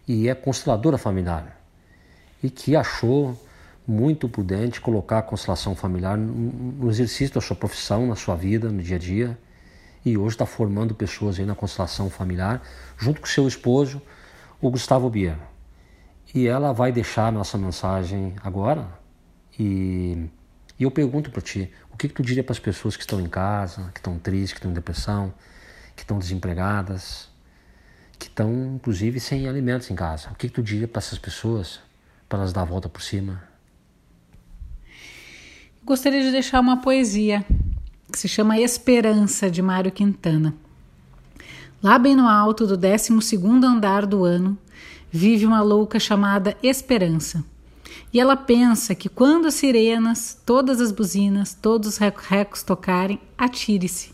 e é consteladora familiar, e que achou muito prudente colocar a constelação familiar no exercício da sua profissão, na sua vida, no dia a dia, e hoje está formando pessoas aí na constelação familiar, junto com seu esposo, o Gustavo Bier. E ela vai deixar nossa mensagem agora, e, e eu pergunto para ti, o que, que tu diria para as pessoas que estão em casa, que estão tristes, que estão em depressão, que estão desempregadas, que estão inclusive sem alimentos em casa? O que, que tu diria para essas pessoas, para elas dar a volta por cima? Gostaria de deixar uma poesia que se chama Esperança, de Mário Quintana. Lá bem no alto do 12º andar do ano, vive uma louca chamada Esperança. E ela pensa que quando as sirenas, todas as buzinas, todos os recos tocarem, atire-se.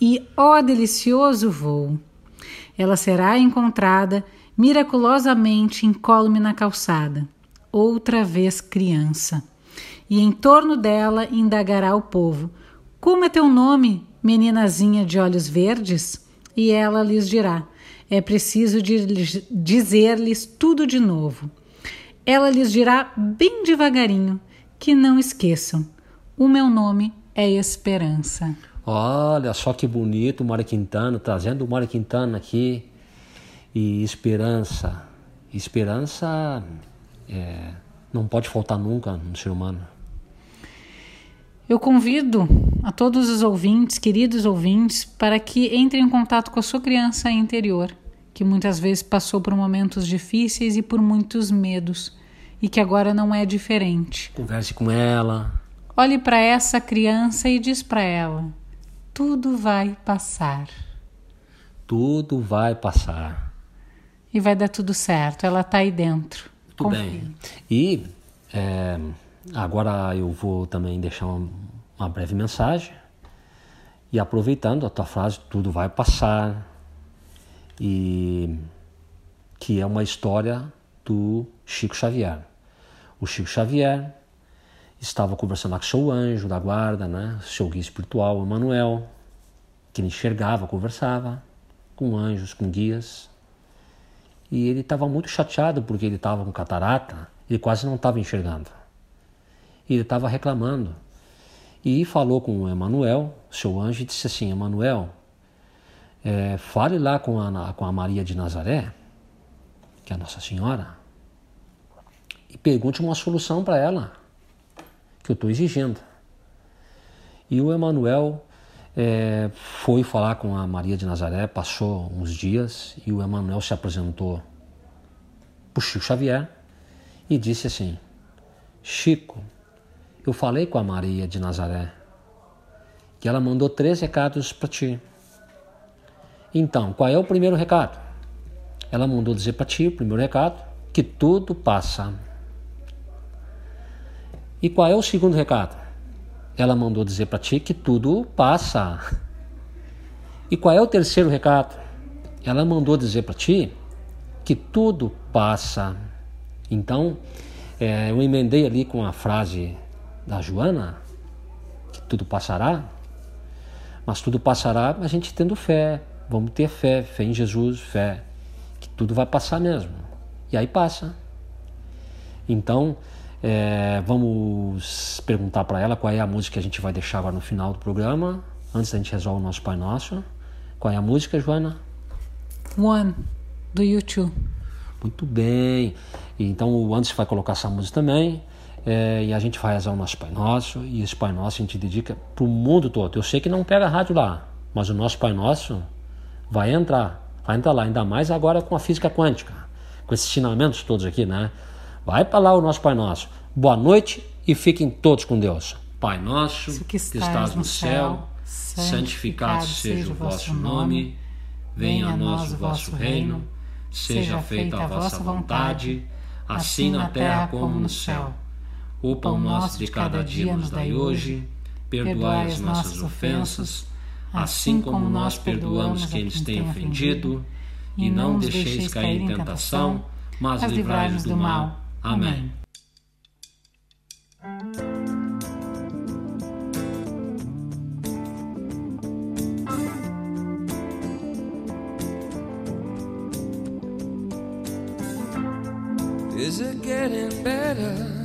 E, ó delicioso voo! Ela será encontrada miraculosamente incólume na calçada, outra vez criança. E em torno dela indagará o povo: Como é teu nome, meninazinha de olhos verdes? E ela lhes dirá: É preciso dizer-lhes tudo de novo. Ela lhes dirá bem devagarinho que não esqueçam: o meu nome é Esperança. Olha só que bonito o Mário Quintana, trazendo o Mário Quintana aqui. E esperança. Esperança é, não pode faltar nunca no ser humano. Eu convido a todos os ouvintes, queridos ouvintes, para que entrem em contato com a sua criança interior, que muitas vezes passou por momentos difíceis e por muitos medos, e que agora não é diferente. Converse com ela. Olhe para essa criança e diz para ela: tudo vai passar Tudo vai passar. e vai dar tudo certo. Ela está aí dentro. Muito bem. E é, agora eu vou também deixar uma, uma breve mensagem. E aproveitando a tua frase, tudo vai passar. E que é uma história do Chico Xavier. O Chico Xavier estava conversando com seu anjo da guarda, né? seu guia espiritual, Emmanuel, que ele enxergava, conversava com anjos, com guias. E ele estava muito chateado porque ele estava com catarata, ele quase não estava enxergando. Ele estava reclamando. E falou com o Emanuel, seu anjo, e disse assim: Emanuel, é, fale lá com a, com a Maria de Nazaré, que é a Nossa Senhora, e pergunte uma solução para ela, que eu estou exigindo. E o Emanuel é, foi falar com a Maria de Nazaré, passou uns dias e o Emanuel se apresentou para o Chico Xavier e disse assim: Chico, eu falei com a Maria de Nazaré que ela mandou três recados para ti. Então, qual é o primeiro recado? Ela mandou dizer para ti, o primeiro recado, que tudo passa. E qual é o segundo recado? ela mandou dizer para ti que tudo passa. E qual é o terceiro recado? Ela mandou dizer para ti que tudo passa. Então, é, eu emendei ali com a frase da Joana, que tudo passará, mas tudo passará a gente tendo fé. Vamos ter fé, fé em Jesus, fé que tudo vai passar mesmo. E aí passa. Então, é, vamos perguntar para ela qual é a música que a gente vai deixar agora no final do programa, antes da gente resolver o nosso Pai Nosso. Qual é a música, Joana? One, do YouTube. Muito bem. Então o Anderson vai colocar essa música também. É, e a gente vai rezar o nosso Pai Nosso. E esse Pai Nosso a gente dedica para o mundo todo. Eu sei que não pega rádio lá, mas o nosso Pai Nosso vai entrar. Vai entrar lá, ainda mais agora com a física quântica, com esses ensinamentos todos aqui, né? Vai para lá o nosso Pai Nosso. Boa noite e fiquem todos com Deus. Pai nosso, que que estás estás no céu, céu, santificado seja o vosso nome, venha a nós o vosso reino, seja feita a vossa vontade, assim na terra como no céu. O pão nosso de cada dia nos dai hoje, perdoai as nossas ofensas, assim como nós perdoamos quem nos tem ofendido, e não deixeis cair em tentação, mas livrai-nos do mal. Amém. Is it getting better?